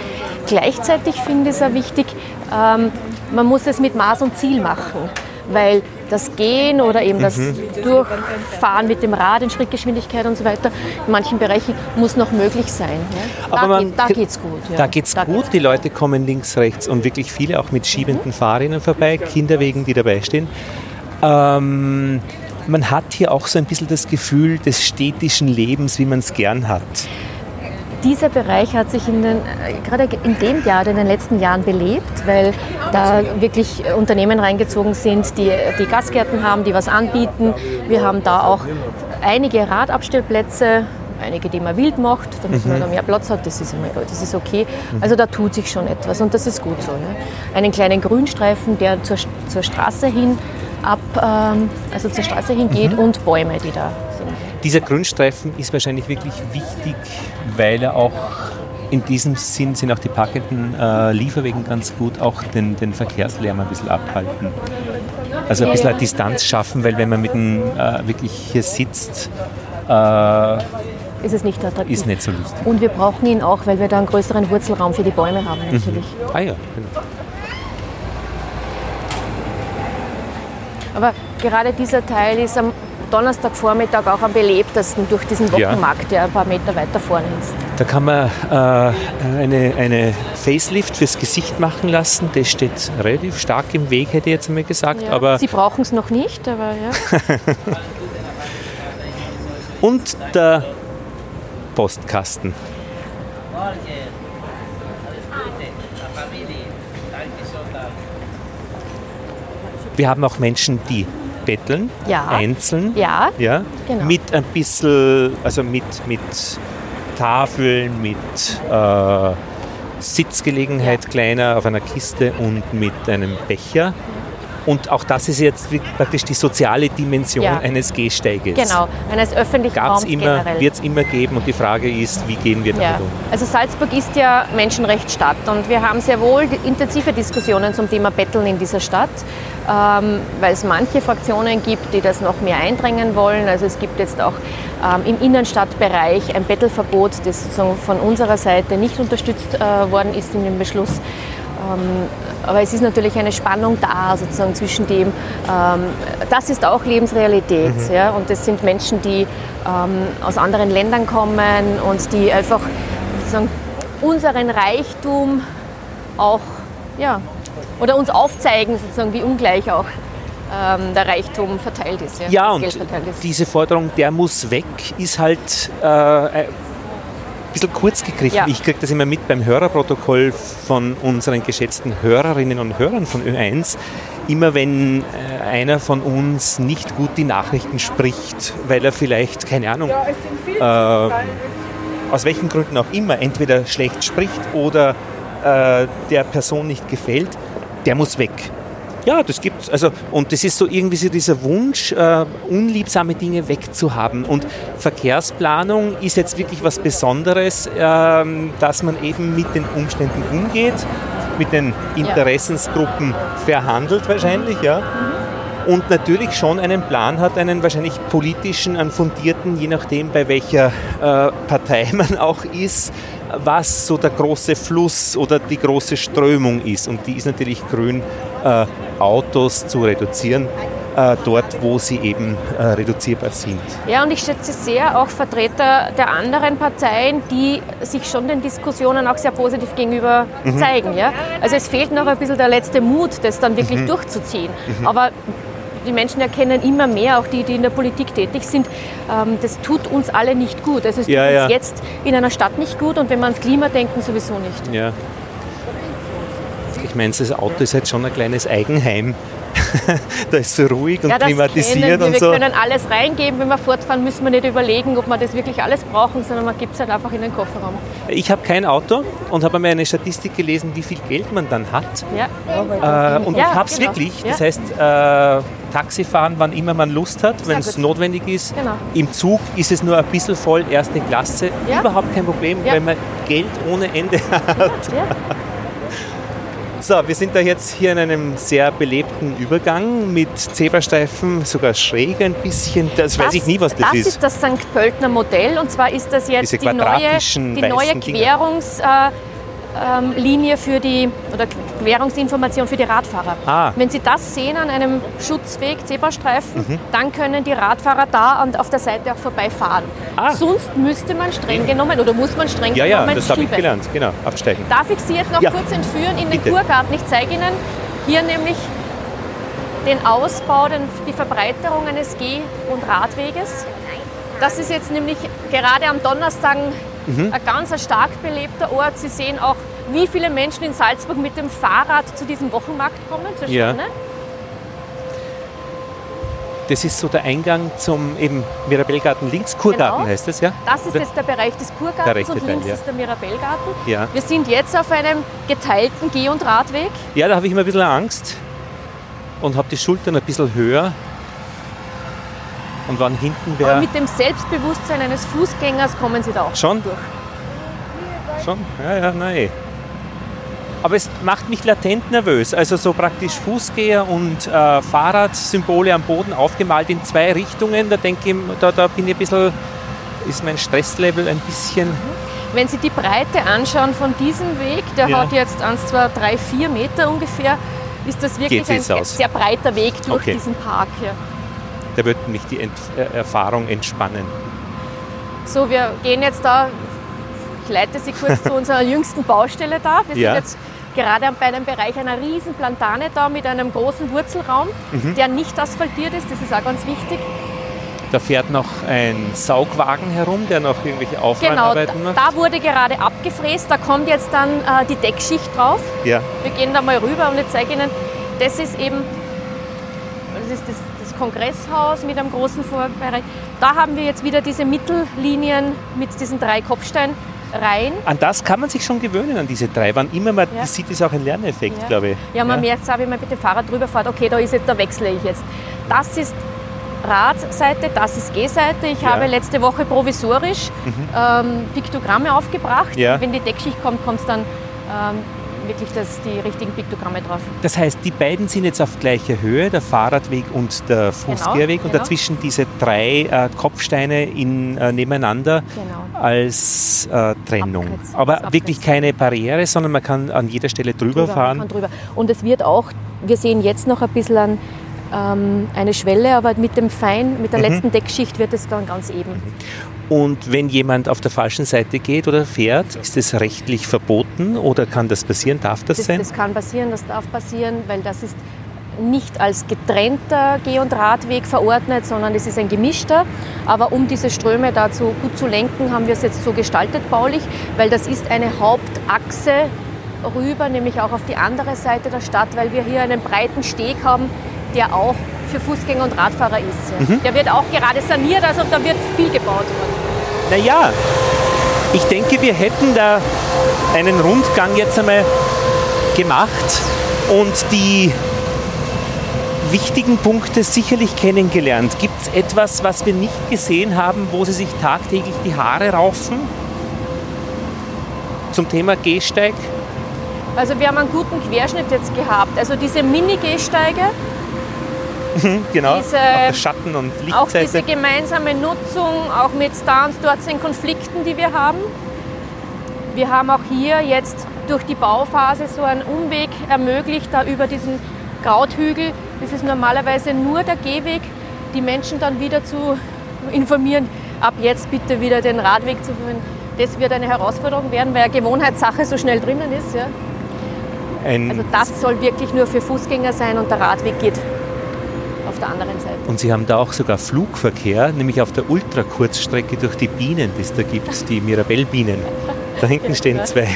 Gleichzeitig finde ich es auch wichtig, ähm, man muss es mit Maß und Ziel machen, weil das Gehen oder eben das Durchfahren mit dem Rad in Schrittgeschwindigkeit und so weiter in manchen Bereichen muss noch möglich sein. Ja? Aber Da, man- geht, da geht's gut. Ja. Da geht's gut, die Leute kommen links, rechts und wirklich viele auch mit schiebenden Fahrrädern vorbei, Kinderwegen, die dabei stehen. Ähm, man hat hier auch so ein bisschen das Gefühl des städtischen Lebens, wie man es gern hat. Dieser Bereich hat sich in den, äh, gerade in dem Jahr, in den letzten Jahren belebt, weil da wirklich Unternehmen reingezogen sind, die, die Gastgärten haben, die was anbieten. Wir haben da auch einige Radabstellplätze, einige, die man wild macht, damit man da mehr Platz hat, das ist, immer, das ist okay. Also da tut sich schon etwas und das ist gut so. Ja. Einen kleinen Grünstreifen, der zur, zur Straße hin ab, ähm, also zur Straße hin geht und Bäume, die da sind. Dieser Grünstreifen ist wahrscheinlich wirklich wichtig, weil er auch in diesem Sinn sind auch die parkenden äh, Lieferwegen ganz gut, auch den, den Verkehrslärm ein bisschen abhalten. Also ein bisschen eine Distanz schaffen, weil wenn man mit dem äh, wirklich hier sitzt, äh, Ist es nicht attraktiv. ist nicht so lustig. Und wir brauchen ihn auch, weil wir da einen größeren Wurzelraum für die Bäume haben natürlich. Ah ja, genau. Aber gerade dieser Teil ist am Donnerstagvormittag auch am belebtesten durch diesen Ja. Wochenmarkt, der ein paar Meter weiter vorne ist. Da kann man äh, eine, eine Facelift fürs Gesicht machen lassen. Das steht relativ stark im Weg, hätte ich jetzt einmal gesagt. Ja. Aber Sie brauchen es noch nicht, aber ja. Und der Postkasten. Wir haben auch Menschen, die betteln, Ja. einzeln. Ja, Ja, Genau. mit ein bisschen, also mit, mit Tafeln, mit äh, Sitzgelegenheit kleiner auf einer Kiste und mit einem Becher. Und auch das ist jetzt praktisch die soziale Dimension ja. eines Gehsteiges. Genau, eines öffentlichen Gab's Raums immer, Wird es immer geben und die Frage ist, wie gehen wir damit ja. um? Also Salzburg ist ja Menschenrechtsstadt und wir haben sehr wohl intensive Diskussionen zum Thema Betteln in dieser Stadt, ähm, weil es manche Fraktionen gibt, die das noch mehr eindrängen wollen. Also es gibt jetzt auch ähm, im Innenstadtbereich ein Bettelverbot, das sozusagen von unserer Seite nicht unterstützt äh, worden ist in dem Beschluss. Ähm, aber es ist natürlich eine Spannung da, sozusagen zwischen dem, ähm, das ist auch Lebensrealität. Mhm. Ja? Und das sind Menschen, die ähm, aus anderen Ländern kommen und die einfach sozusagen unseren Reichtum auch, ja, oder uns aufzeigen, sozusagen, wie ungleich auch ähm, der Reichtum verteilt ist. Ja, ja und ist. diese Forderung, der muss weg, ist halt äh, bisschen kurz gegriffen. Ja. Ich kriege das immer mit beim Hörerprotokoll von unseren geschätzten Hörerinnen und Hörern von Ö1. Immer wenn äh, einer von uns nicht gut die Nachrichten spricht, weil er vielleicht, keine Ahnung, äh, aus welchen Gründen auch immer, entweder schlecht spricht oder äh, der Person nicht gefällt, der muss weg. Ja, das gibt's. Also, und das ist so irgendwie so dieser Wunsch, äh, unliebsame Dinge wegzuhaben. Und Verkehrsplanung ist jetzt wirklich was Besonderes, äh, dass man eben mit den Umständen umgeht, mit den Interessensgruppen verhandelt wahrscheinlich, ja. Und natürlich schon einen Plan hat, einen wahrscheinlich politischen, einen fundierten, je nachdem bei welcher äh, Partei man auch ist, was so der große Fluss oder die große Strömung ist. Und die ist natürlich grün, äh, Autos zu reduzieren. Äh, dort, wo sie eben äh, reduzierbar sind. Ja, und ich schätze sehr auch Vertreter der anderen Parteien, die sich schon den Diskussionen auch sehr positiv gegenüber mhm. zeigen. Ja? Also es fehlt noch ein bisschen der letzte Mut, das dann wirklich mhm. durchzuziehen. Mhm. Aber die Menschen erkennen immer mehr, auch die, die in der Politik tätig sind, ähm, das tut uns alle nicht gut. Also es tut ja, ja. uns jetzt in einer Stadt nicht gut und wenn wir ans Klima denken, sowieso nicht. Ja. Ich meine, das Auto ist halt schon ein kleines Eigenheim. da ist so ruhig und ja, klimatisiert und wir. so. Wir können alles reingeben, wenn wir fortfahren, müssen wir nicht überlegen, ob wir das wirklich alles brauchen, sondern man gibt es halt einfach in den Kofferraum. Ich habe kein Auto und habe einmal eine Statistik gelesen, wie viel Geld man dann hat. Ja. Äh, und ja, ich habe es genau. wirklich. Das heißt, äh, Taxi fahren, wann immer man Lust hat, wenn es notwendig ist. Genau. Im Zug ist es nur ein bisschen voll, erste Klasse. Ja. Überhaupt kein Problem, ja. wenn man Geld ohne Ende hat. So, wir sind da jetzt hier in einem sehr belebten Übergang mit Zebrastreifen, sogar schräg ein bisschen. Das, das weiß ich nie, was das, das ist. Das ist das St. Pöltner Modell und zwar ist das jetzt die neue, die neue Querungs... Äh, ähm, Linie für die oder Querungsinformation für die Radfahrer. Ah. Wenn Sie das sehen an einem Schutzweg, Zebrastreifen, mhm. dann können die Radfahrer da und auf der Seite auch vorbeifahren. Ah. Sonst müsste man streng genommen oder muss man streng ja, genommen Ja, das habe ich gelernt, genau, absteigen. Darf ich Sie jetzt noch ja. kurz entführen in den Bitte. Kurgarten? Ich zeige Ihnen hier nämlich den Ausbau, den, die Verbreiterung eines Geh- und Radweges. Das ist jetzt nämlich gerade am Donnerstag Mhm. Ein ganz stark belebter Ort. Sie sehen auch, wie viele Menschen in Salzburg mit dem Fahrrad zu diesem Wochenmarkt kommen, zur ja. Stunde. Das ist so der Eingang zum eben Mirabellgarten links, Kurgarten genau. heißt das, ja? Das ist jetzt der Bereich des Kurgartens und links Teil, ja. ist der Mirabellgarten. Ja. Wir sind jetzt auf einem geteilten Geh- und Radweg. Ja, da habe ich immer ein bisschen Angst und habe die Schultern ein bisschen höher und wann hinten wäre. mit dem Selbstbewusstsein eines Fußgängers kommen Sie da auch Schon? durch. Schon? Ja, ja, nein. Aber es macht mich latent nervös. Also so praktisch Fußgänger und äh, Fahrradsymbole am Boden aufgemalt in zwei Richtungen. Da denke ich, da, da bin ich ein bisschen, ist mein Stresslevel ein bisschen. Wenn Sie die Breite anschauen von diesem Weg, der ja. hat jetzt 1, 2, 3, 4 Meter ungefähr, ist das wirklich ein sehr breiter Weg durch okay. diesen Park hier da wird mich die Ent äh, Erfahrung entspannen. So, wir gehen jetzt da, ich leite Sie kurz zu unserer jüngsten Baustelle da. Wir ja. sind jetzt gerade bei einem Bereich einer riesen Plantane da mit einem großen Wurzelraum, mhm. der nicht asphaltiert ist, das ist auch ganz wichtig. Da fährt noch ein Saugwagen herum, der noch irgendwelche Aufräumarbeiten genau, macht. Da wurde gerade abgefräst, da kommt jetzt dann äh, die Deckschicht drauf. Ja. Wir gehen da mal rüber und ich zeige Ihnen, das ist eben das ist das Kongresshaus mit einem großen Vorbereich. Da haben wir jetzt wieder diese Mittellinien mit diesen drei Kopfsteinpfeilern rein. An das kann man sich schon gewöhnen, an diese drei. Wann immer man Ja. sieht, ist auch ein Lerneffekt, Ja. glaube ich. Ja, man merkt es auch, wenn man mit dem Fahrrad drüber fährt, okay, da ist jetzt, da wechsle ich jetzt. Das ist Radseite, das ist Gehseite. Ich Ja. Mhm. habe letzte Woche provisorisch ähm, Piktogramme aufgebracht. Ja. Wenn die Deckschicht kommt, kommt es dann ähm, wirklich das, die richtigen Piktogramme drauf. Das heißt, die beiden sind jetzt auf gleicher Höhe, der Fahrradweg und der Fußgängerweg und genau. dazwischen diese drei äh, Kopfsteine in, äh, nebeneinander Genau. als äh, Trennung. Abgrenzen, Aber als wirklich keine Barriere, sondern man kann an jeder Stelle drüber, drüber, fahren. drüber. Und es wird auch, wir sehen jetzt noch ein bisschen an, ähm, eine Schwelle, aber mit dem Fein, Mhm. mit der letzten Deckschicht wird es dann ganz eben. Und wenn jemand auf der falschen Seite geht oder fährt, ist das rechtlich verboten oder kann das passieren? Darf das, Das, sein? das kann passieren, das darf passieren, weil das ist nicht als getrennter Geh- und Radweg verordnet, sondern es ist ein gemischter. Aber um diese Ströme dazu gut zu lenken, haben wir es jetzt so gestaltet baulich, weil das ist eine Hauptachse rüber, nämlich auch auf die andere Seite der Stadt, weil wir hier einen breiten Steg haben, der auch für Fußgänger und Radfahrer ist. Ja. Der wird auch gerade saniert, also da wird viel gebaut worden. Naja, ich denke, wir hätten da einen Rundgang jetzt einmal gemacht und die wichtigen Punkte sicherlich kennengelernt. Gibt es etwas, was wir nicht gesehen haben, wo Sie sich tagtäglich die Haare raufen? Zum Thema Gehsteig? Also wir haben einen guten Querschnitt jetzt gehabt. Also diese Mini-Gehsteige, Genau, Diese- der Schatten- und Auch diese Lichtseite. gemeinsame Nutzung, auch mit da und dort den Konflikten, die wir haben. Wir haben auch hier jetzt durch die Bauphase so einen Umweg ermöglicht, da über diesen Krauthügel. Das ist normalerweise nur der Gehweg, die Menschen dann wieder zu informieren, ab jetzt bitte wieder den Radweg zu führen. Das wird eine Herausforderung werden, weil eine Gewohnheitssache so schnell drinnen ist. Ja. Also das soll wirklich nur für Fußgänger sein und der Radweg geht auf der anderen Seite. und Sie haben da auch sogar Flugverkehr, nämlich auf der Ultrakurzstrecke durch die Bienen, die es da gibt, die Mirabellbienen. Da hinten stehen zwei.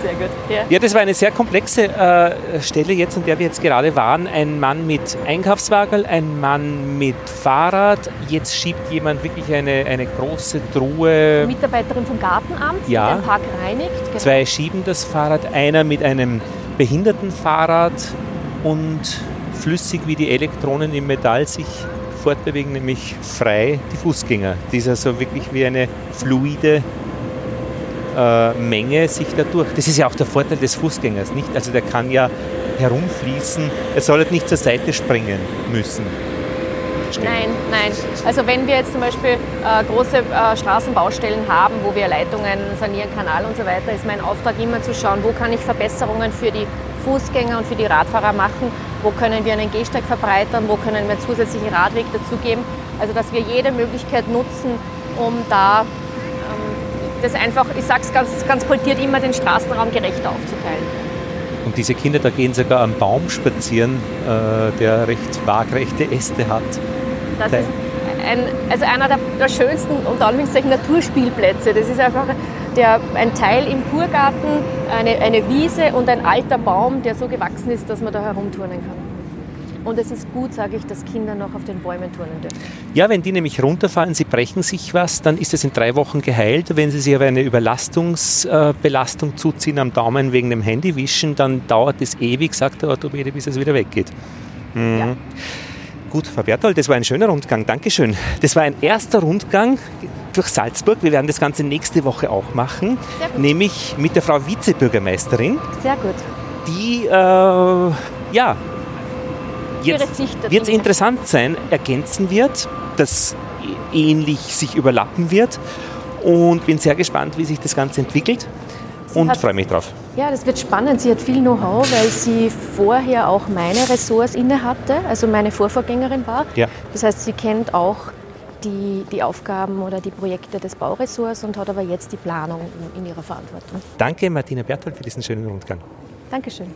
Sehr gut. Ja. Ja, das war eine sehr komplexe äh, Stelle jetzt, an der wir jetzt gerade waren. Ein Mann mit Einkaufswagen, ein Mann mit Fahrrad. Jetzt schiebt jemand wirklich eine, eine große Truhe. Mitarbeiterin vom Gartenamt, Ja. die den Park reinigt. Genau. Zwei schieben das Fahrrad, einer mit einem Behindertenfahrrad und flüssig wie die Elektronen im Metall sich fortbewegen, nämlich frei die Fußgänger. Die ist also wirklich wie eine fluide äh, Menge sich dadurch. Das ist ja auch der Vorteil des Fußgängers, nicht? Also der kann ja herumfließen, er soll halt nicht zur Seite springen müssen. Nein, nein. Also wenn wir jetzt zum Beispiel äh, große äh, Straßenbaustellen haben, wo wir Leitungen sanieren, Kanal und so weiter, ist mein Auftrag immer zu schauen, wo kann ich Verbesserungen für die Fußgänger und für die Radfahrer machen, wo können wir einen Gehsteig verbreitern, wo können wir zusätzlichen Radweg dazugeben. Also dass wir jede Möglichkeit nutzen, um da ähm, das einfach, ich sage es ganz, ganz pointiert, immer den Straßenraum gerechter aufzuteilen. Und diese Kinder da gehen sogar am Baum spazieren, äh, der recht waagrechte Äste hat. Das ist ein, also einer der, der schönsten unter Anführungszeichen Naturspielplätze. Das ist einfach der, ein Teil im Kurgarten, eine, eine Wiese und ein alter Baum, der so gewachsen ist, dass man da herumturnen kann. Und es ist gut, sage ich, dass Kinder noch auf den Bäumen turnen dürfen. Ja, wenn die nämlich runterfallen, sie brechen sich was, dann ist es in drei Wochen geheilt. Wenn sie sich aber eine Überlastungsbelastung zuziehen am Daumen wegen dem Handywischen, dann dauert es ewig, sagt der Orthopäde, bis es wieder weggeht. Mhm. Ja. Gut, Frau Berthold, das war ein schöner Rundgang. Dankeschön. Das war ein erster Rundgang durch Salzburg. Wir werden das Ganze nächste Woche auch machen, nämlich mit der Frau Vizebürgermeisterin, Sehr gut. die, äh, ja, jetzt wird es interessant sein, ergänzen wird, das ähnlich sich überlappen wird und bin sehr gespannt, wie sich das Ganze entwickelt und hat- freue mich drauf. Ja, das wird spannend. Sie hat viel Know-how, weil sie vorher auch meine Ressorts inne hatte, also meine Vorvorgängerin war. Ja. Das heißt, sie kennt auch die, die Aufgaben oder die Projekte des Bauressorts und hat aber jetzt die Planung in, in ihrer Verantwortung. Danke, Martina Berthold, für diesen schönen Rundgang. Dankeschön.